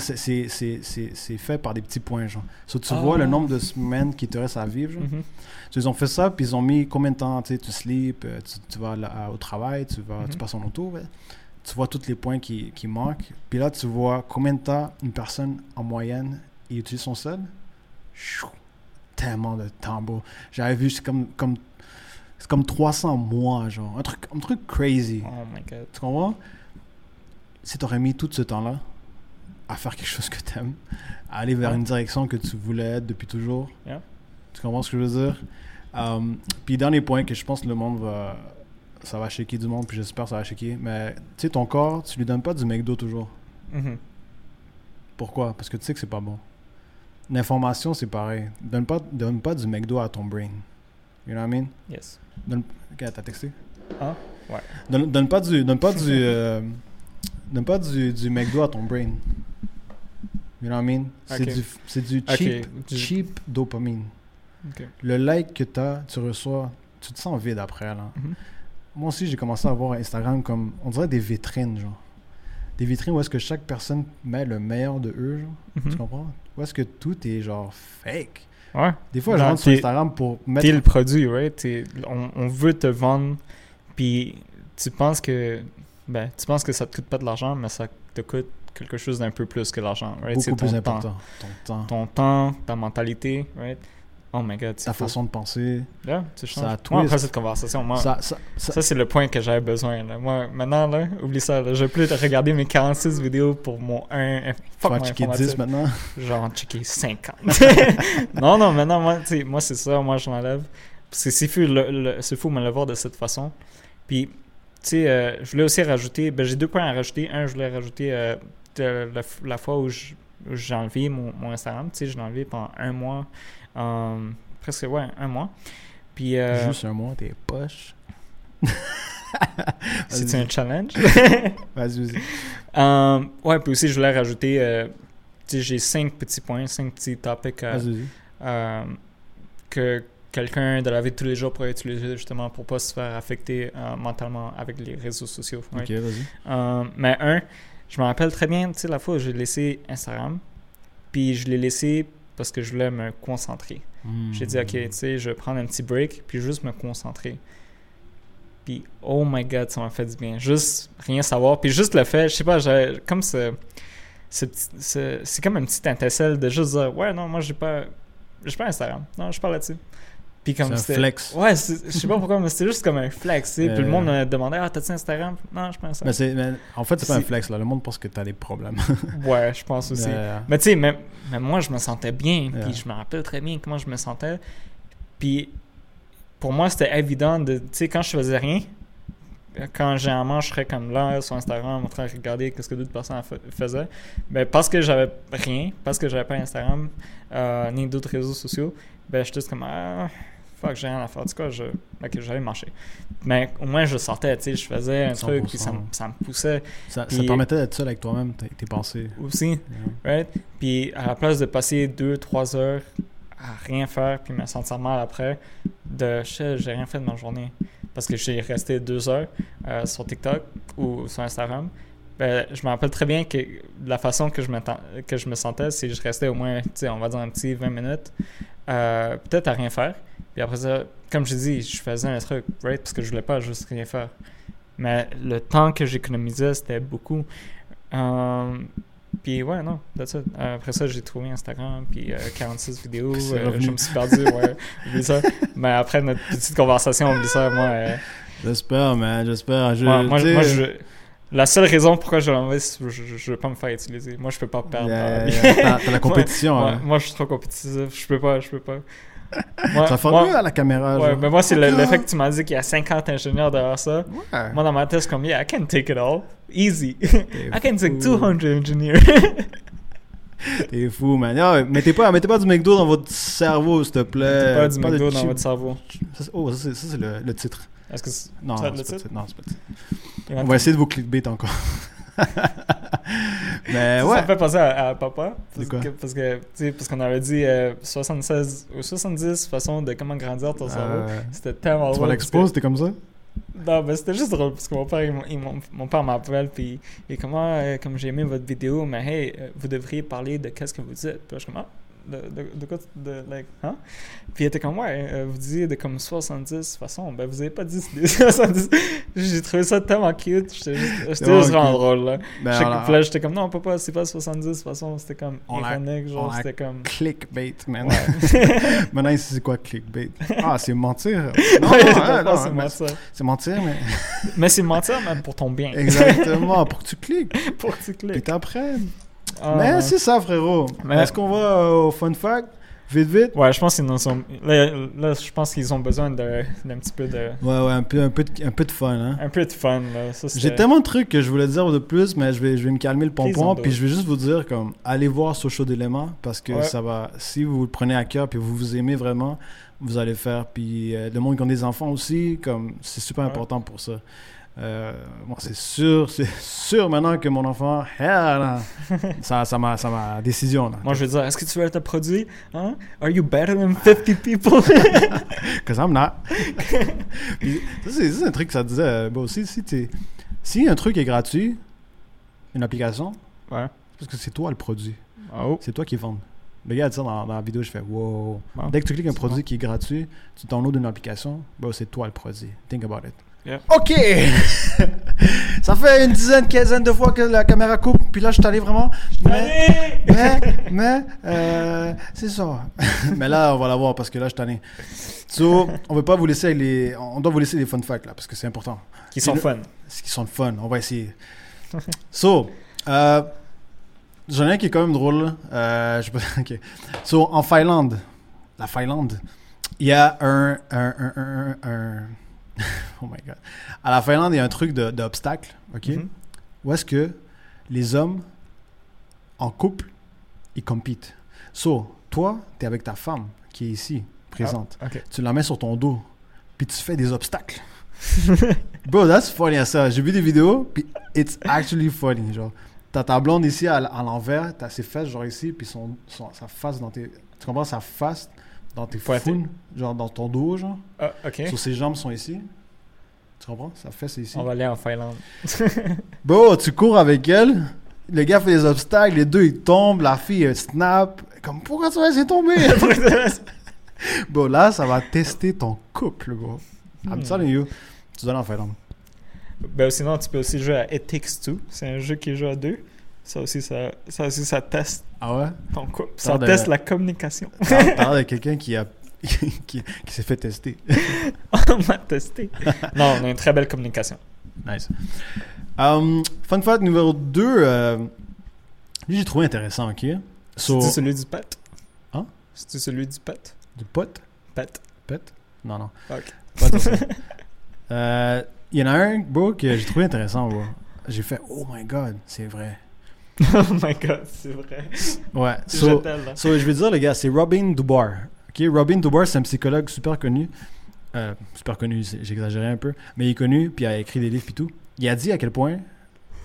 c'est- fait par des petits points, genre. So, tu Ah. vois le nombre de semaines qui te restent à vivre, genre. Mhm. So, ils ont fait ça, puis ils ont mis combien de temps, tu sais, tu sleep, euh, tu, tu vas là- au travail, tu, vas, tu Mhm. passes en auto, ouais. tu vois tous les points qui, qui manquent. Puis là, tu vois combien de temps une personne, en moyenne, il utilise son sel. Chou, Tellement de temps. J'avais vu, c'est comme, comme, c'est comme 300 mois, genre. Un truc, un truc crazy. Oh my god. Tu comprends? Si tu aurais mis tout ce temps-là à faire quelque chose que tu aimes, à aller vers Ouais. une direction que tu voulais être depuis toujours, Yeah. tu comprends ce que je veux dire? Um, puis, dernier point que je pense que le monde va. Ça va shaker du monde, puis j'espère que ça va shaker. Mais tu sais, ton corps, tu lui donnes pas du McDo toujours. Mhm. Pourquoi? Parce que tu sais que c'est pas bon. L'information, c'est pareil. Donne pas, donne pas du McDo à ton brain. You know what I mean? Yes. Donne... T'as texté? Ah, ouais. Donne, donne pas du, donne pas du, euh, donne pas du, du McDo à ton brain. You know what I mean? C'est du, du cheap, cheap dopamine. Le like que t'as, tu reçois, tu te sens vide après là. Mhm. Moi aussi, j'ai commencé à voir Instagram comme, on dirait des vitrines, genre. Des vitrines où est-ce que chaque personne met le meilleur de eux, genre. Mhm. Tu comprends? Où est-ce que tout est genre fake. Ouais. Des fois, je rentre sur Instagram pour mettre. T'es le produit, right? T'es- on, on veut te vendre, puis tu penses que ben, tu penses que ça te coûte pas de l'argent, mais ça te coûte quelque chose d'un peu plus que l'argent, right? C'est beaucoup plus ton temps. important. Ton temps, Ton temps, ta mentalité, right? Oh my god, ta fou. façon de penser. Yeah, tu changes. ça Moi, twist. après cette conversation, moi, ça, Ça, ça, ça- c'est le point que j'avais besoin. Là. Moi, maintenant, là, oublie ça. Là, je vais plus regarder mes 46 vidéos pour mon 1. tu Fuck vas mon checker informatique. 10 maintenant? genre en checker 50. non, non, maintenant, moi, tu moi c'est ça, moi je que c'est fou, le, le- c'est fou me le voir de cette façon. Puis, tu sais, euh, je voulais aussi rajouter, ben, j'ai deux points à rajouter. Un, je voulais rajouter euh, de la, fois où je- j'ai enlevé mon, mon Instagram. Tu sais, je l'ai enlevé pendant un mois, euh, presque, ouais, un mois. Puis, euh, Juste un mois, t'es poche. c'est un challenge? Vas-y, vas-y. Euh, ouais, puis aussi, je voulais rajouter, euh, tu sais, j'ai cinq petits points, cinq petits topics que quelqu'un de la vie de tous les jours pourrait utiliser justement pour pas se faire affecter euh, mentalement avec les réseaux sociaux. right? Ok, vas-y. Euh, mais un, je me rappelle très bien, tu sais, la fois où j'ai laissé Instagram, puis je l'ai laissé parce que je voulais me concentrer. J'ai dit, ok, tu sais, je vais prendre un petit break, puis juste me concentrer. Puis, oh my god, ça m'a fait du bien. Juste rien savoir. Puis juste le fait, je sais pas, comme ce, c'est comme une petite étincelle de juste dire, ouais, non, moi, j'ai pas, j'ai pas Instagram. Non, je parle là-dessus. Puis C'est un flex. Ouais, je sais pas pourquoi, mais c'était juste comme un flex. Puis le Euh. monde me demandait, ah, t'as-tu Instagram? Non, je pense Mais mais en fait, c'est pas un flex, là. Le monde pense que t'as des problèmes. Ouais, je pense aussi. Euh, Mais tu sais, même, même moi, je me sentais bien. Puis je me rappelle très bien comment je me sentais. Puis pour moi, c'était évident de. Tu sais, quand je faisais rien, quand généralement je serais comme là sur Instagram en train de regarder ce que d'autres personnes fa- faisaient, ben parce que j'avais rien, parce que j'avais pas Instagram euh, ni d'autres réseaux sociaux, ben j'étais juste comme ah, fuck, j'ai rien à faire. Du coup, je, ok, j'allais marcher. Mais au moins, je sortais, tu sais, je faisais un truc, puis ça, me- 100%. ça me poussait ça, ça permettait d'être seul avec toi-même, tes, pensées. aussi. Yeah. Right? Puis à la place de passer deux, trois heures à rien faire puis me sentir mal après, de Shit, j'ai rien fait de ma journée parce que j'ai resté deux heures euh, sur TikTok ou sur Instagram. Ben, je me rappelle très bien que la façon que je me, que je me sentais, c'est que je restais au moins, on va dire un petit 20 minutes, euh, peut-être à rien faire. Puis après ça, comme je dis, je faisais un truc, right? Parce que je voulais pas juste rien faire. Mais le temps que j'économisais, c'était beaucoup. Euh, puis ouais, non, that's it. Euh, après ça, j'ai trouvé Instagram, puis euh, 46 vidéos. C'est euh, je me suis perdu, ouais. oublie ça. Mais après notre petite conversation, oublie ça, moi. euh, J'espère, man, j'espère. Je, moi, je- la seule raison pourquoi je l'envoie, c'est que je, je veux pas me faire utiliser. Moi, je peux pas perdre. yeah, yeah, T'as, la compétition. moi, hein. moi, je suis trop compétitif. Je peux pas, je peux pas. Moi, Ça fait moi- mieux à la caméra. ouais, genre. mais moi, c'est le, fait que tu m'as dit qu'il y a 50 ingénieurs derrière ça. Ouais. Moi, dans ma tête, c'est comme, yeah, I can take it all. Easy. I can take fou. 200 engineers. T'es fou, man. Ah, mettez, pas, mettez pas du McDo dans votre cerveau, s'il te plaît. Mettez pas du McDo dans votre cerveau. Ça, oh, ça, c'est le, le titre. Est-ce que c'est- Non, Ça, c'est le pas le titre? titre. Non, c'est pas le titre. il y en a On va essayer de vous clickbait encore. Mais Ça, ouais. ça me fait penser à, à papa. Parce quoi? que, parce que, tu sais, parce qu'on avait dit euh, 76 ou 70 façons de comment grandir ton cerveau. Euh, C'était tellement tu drôle. vas parce l'expo, c'était comme ça? Non, mais c'était juste drôle parce que mon père, il m- il m- mon père m'appelle puis il est comme, Ah, euh, comme j'ai aimé votre vidéo, mais hey, euh, vous devriez parler de qu'est-ce que vous dites. Puis je ah, de, de, de quoi, tu- de, like, hein? Puis il était comme, ouais, euh, vous disiez de comme 70 façons. Ben, vous avez pas dit des 70. J'ai trouvé ça tellement cute. J'étais juste, vraiment drôle, là. Ben, J'étais- puis comme, non, papa, c'est pas 70 façons. C'était comme On a- ironique, genre, on a c'était comme. clickbait, man. Ouais. Maintenant, c'est quoi clickbait? Ah, c'est mentir. Non, Ouais, non, c'est mais mentir. c'est mentir, mais Mais c'est mentir, mais pour ton bien. exactement, pour que tu cliques, pour que tu puis cliques. t'apprennes. Ah, mais ouais. c'est ça, frérot. Mais- Est-ce qu'on va euh, au fun fact? Vite, vite. Ouais, je pense qu'ils en sont. Là, là, je pense qu'ils ont besoin d'un petit peu de. Ouais, ouais, un peu, un peu, de, un peu de fun, hein. Un peu de fun, J'ai tellement de trucs que je voulais dire de plus, mais je vais, je vais me calmer le pompon. Puis je vais juste vous dire, comme, allez voir Social d'éléments parce que Ouais. ça va. Si vous le prenez à cœur puis vous vous aimez vraiment, vous allez faire. Puis euh, le monde qui ont des enfants aussi, comme, c'est super Ouais. important pour ça. Euh, moi, c'est sûr, c'est sûr maintenant que mon enfant, hell, là, ça, ça m'a, ça m'a décision là. Moi, je veux dire, est-ce que tu veux être produit? Hein? Are you better than 50 people? Cause I'm not. C'est, un truc que ça disait. euh, bon, si, si, si un truc est gratuit, une application, ouais. c'est parce que c'est toi le produit. Oh. C'est toi qui vends. Le gars a dit ça dans, dans la vidéo, je fais wow. Wow. Dès que tu cliques un produit bon. qui est gratuit, tu downloads une application, bah, c'est toi le produit. Think about it. Yeah. Ok! ça fait une dizaine, quinzaine de fois que la caméra coupe, puis là je suis allé vraiment. Mais, mais, mais, euh, c'est ça. mais là, on va la voir parce que là je suis tanné. So, on veut pas vous laisser avec les. On doit vous laisser les fun facts là, parce que c'est important. Qui sont le- fun. Ce qui sont fun, on va essayer. so, euh, j'en ai un qui est quand même drôle. Euh, je. So, en Finlande, la Finlande, il y a un, un, un, un, un- oh my god. À la Finlande, il y a un truc d'obstacle, ok? Mhm. Où est-ce que les hommes, en couple, ils compitent? So, toi, tu es avec ta femme qui est ici, présente. Ok. Tu la mets sur ton dos, puis tu fais des obstacles. Bro, that's funny ça. J'ai vu des vidéos, puis it's actually funny. Genre, t'as ta blonde ici à, l'envers, t'as ses fesses genre ici, puis son, son- sa face dans tes. Tu comprends? Sa face dans tes founes, genre dans ton dos, genre. Ah, ok. Sur ses jambes sont ici. Tu comprends? Sa fesse est ici. On va aller en Finlande. Bro, tu cours avec elle, le gars fait des obstacles, les deux ils tombent, la fille elle snap. Comme, pourquoi tu vas laisser tomber? Bon, là, ça va tester ton couple, bro. I'm Hmm. telling you. Tu dois en faire un. ben, sinon, tu peux aussi jouer à It Takes Two. C'est un jeu qui joue à deux. Ça aussi, ça, ça, aussi, ça teste Ah ouais? ton couple. Ça de- teste la communication. Parle parle de quelqu'un qui a qui, qui s'est fait tester. on m'a testé. Non, on a une très belle communication. Nice. Um, fun fact numéro 2. lui, j'ai trouvé intéressant, ok? So, C'est celui du pet? Hein? C'est celui du pet? du pote? Pet. Pet? Non, non. Ok. Euh, Il y en a un, bro, que j'ai trouvé intéressant, bro. J'ai fait, oh my god, c'est vrai. oh my god, c'est vrai. Ouais. So. So, je vais dire, les gars, c'est Robin Dubar. Ok, Robin Dubar, c'est un psychologue super connu. Euh, super connu, j'exagérais un peu. Mais il est connu, puis il a écrit des livres, puis tout. Il a dit à quel point,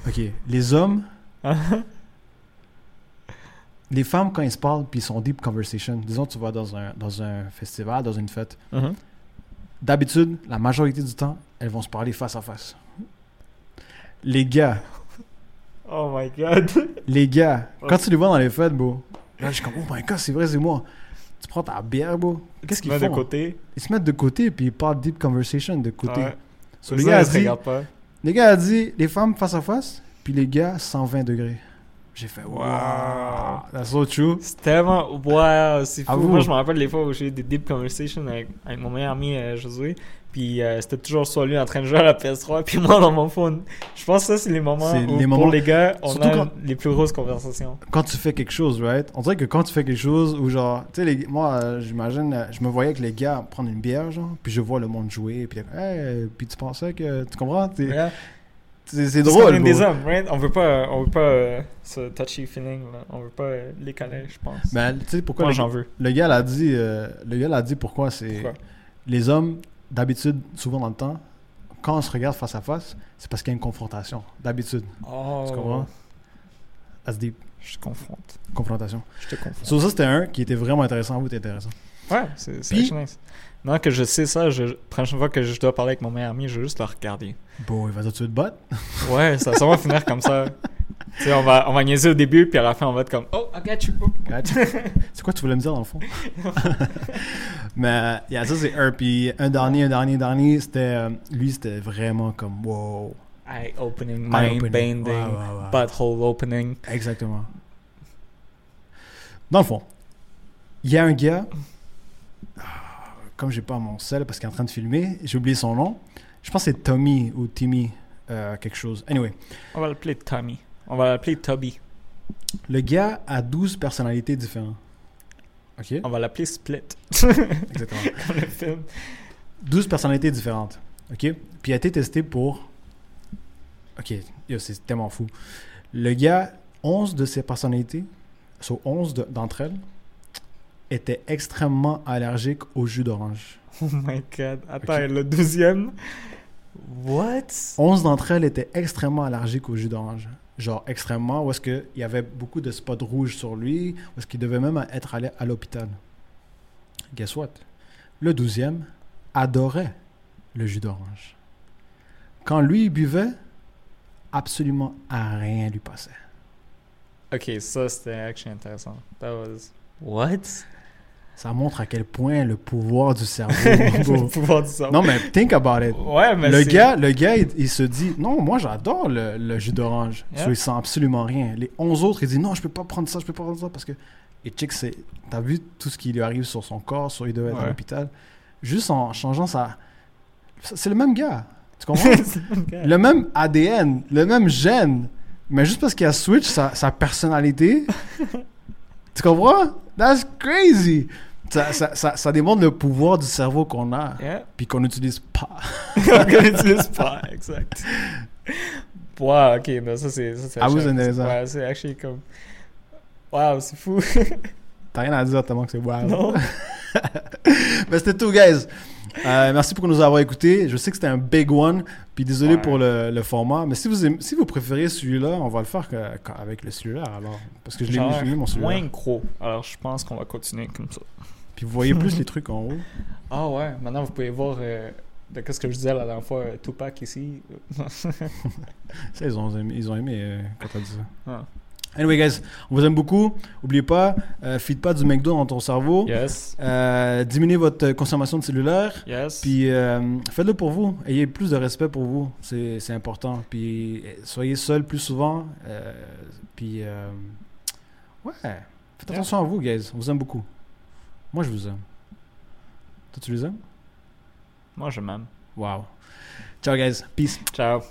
ok, les hommes, les femmes, quand ils se parlent, puis ils sont deep conversation, disons, tu vas dans un, dans un festival, dans une fête, Mhm. d'habitude, la majorité du temps, elles vont se parler face à face. Les gars, Oh my god. les gars, quand tu les vois dans les fêtes, bro, là, je suis comme, oh my god, c'est vrai, c'est moi. Tu prends ta bière, bro. Qu'est-ce qu'ils font? de côté. Ils se mettent de côté puis ils parlent deep conversation de côté. Ouais. So, Ça, le, gars a se dit, pas. le gars a dit les femmes face à face, puis les gars 120 degrés. J'ai fait wow, that's so true. C'est tellement. Wow, c'est fou. Moi, je me rappelle les fois où j'ai eu des deep conversations avec, avec mon meilleur ami euh, Josué. Puis euh, c'était toujours soit lui en train de jouer à la PS3, puis moi dans mon phone. Je pense que ça, c'est les moments où, les pour les gars, on Surtout a quand- les plus grosses conversations. Quand tu fais quelque chose, right? On dirait que quand tu fais quelque chose où genre, tu sais, les- moi, euh, j'imagine, euh, je me voyais avec les gars prendre une bière, genre, puis je vois le monde jouer, puis hey, puis tu pensais que, tu comprends? C'est drôle. est des hommes, right? On veut pas, on veut pas ce touchy feeling, là. On veut pas les câlins, je pense. Ben, tu sais pourquoi j'en veux. le gars l'a dit, le gars l'a dit pourquoi c'est les hommes d'habitude souvent dans le temps quand on se regarde face à face, c'est parce qu'il y a une confrontation d'habitude. Oh. Tu comprends? That's deep. Je te confronte. Confrontation. Je te confronte. Sur ça, c'était un qui était vraiment intéressant. Vous, intéressant. Ouais, c'est Puis- nice. Maintenant que je sais ça, je, prochaine fois que je dois parler avec mon meilleur ami, je vais juste le regarder. Bon, il va dire tu veux te battre? Ouais, ça va sûrement finir comme ça. Tu sais, on va, on va niaiser au début, puis à la fin, on va être comme Oh, I got you. C'est quoi tu voulais me dire dans le fond? Mais yeah, ça c'est un. Puis un dernier, un dernier, dernier, c'était. euh, lui, c'était vraiment comme wow. Eye opening, mind bending, Ouais, ouais, ouais. butthole opening. Exactement. Dans le fond, il y a un gars. ah, Comme j'ai pas mon sel parce qu'il est en train de filmer, j'ai oublié son nom. Je pense que c'est Tommy ou Timmy, euh, quelque chose. Anyway, On va l'appeler Tommy. On va l'appeler Toby. le gars a 12 personnalités différentes. Ok? On va l'appeler Split. Exactement. Comme le film. 12 personnalités différentes. OK? Puis il a été testé pour. OK, c'est tellement fou. Le gars, 11 de ses personnalités, sur 11 de- d'entre elles, étaient extrêmement allergiques au jus d'orange. Oh my god. Attends, Ok. le deuxième? What? 11 d'entre elles étaient extrêmement allergiques au jus d'orange. Genre extrêmement, où est-ce qu'il y avait beaucoup de spots rouges sur lui, où est-ce qu'il devait même être allé à l'hôpital. Guess what? Le 12e adorait le jus d'orange. Quand lui il buvait, absolument à rien lui passait. Ok, ça c'était actually intéressant. That was. What? Ça montre à quel point le pouvoir du cerveau. le pouvoir du cerveau. non mais think about it. Ouais, mais le gars, le gars il, il se dit non, moi j'adore le, le jus d'orange. Yeah. Il sent absolument rien. Les 11 autres, ils disent non, je peux pas prendre ça, je peux pas prendre ça parce que. Et check, c'est. T'as vu tout ce qui lui arrive sur son corps, soit il devait être à l'hôpital. Juste en changeant sa. C'est le même gars. Tu comprends? Le même ADN, le même gène. Mais juste parce qu'il a switch sa, sa personnalité. tu comprends? That's crazy! Ça, ça, ça, ça démontre le pouvoir du cerveau qu'on a, Yeah. puis qu'on n'utilise pas. On n'utilise pas, exact. Wow, ok, non, ça c'est. Ah, vous, actually- c'est intéressant. Ouais, c'est actually comme. Wow, c'est fou. T'as rien à dire tellement que c'est wow. non? Mais c'était tout, guys. Euh, merci pour nous avoir écoutés. Je sais que c'était un big one. Puis désolé Ouais. pour le, le format. Mais si vous, aimez- si vous préférez celui-là, on va le faire que- avec le cellulaire alors. Parce que je l'ai mis mon cellulaire. moins gros. Alors je pense qu'on va continuer comme ça. Puis vous voyez plus les trucs en haut. Ah ouais, maintenant vous pouvez voir euh, de qu'est-ce que je disais la dernière fois, euh, Tupac ici. Ça, ils ont aimé, ils ont aimé euh, quand t'as dit ça. Ah. Anyway, guys, on vous aime beaucoup. Oubliez pas, euh, feed pas du McDo dans ton cerveau. Yes, Euh, diminuez votre consommation de cellulaire. yes. Puis euh, faites-le pour vous. Ayez plus de respect pour vous. C'est c'est important. Puis soyez seul plus souvent. Euh, puis euh, ouais, faites attention à vous, guys. On vous aime beaucoup. Moi, je vous aime. Toi, tu les aimes? Moi je m'aime. Wow. Ciao, guys. Peace. Ciao.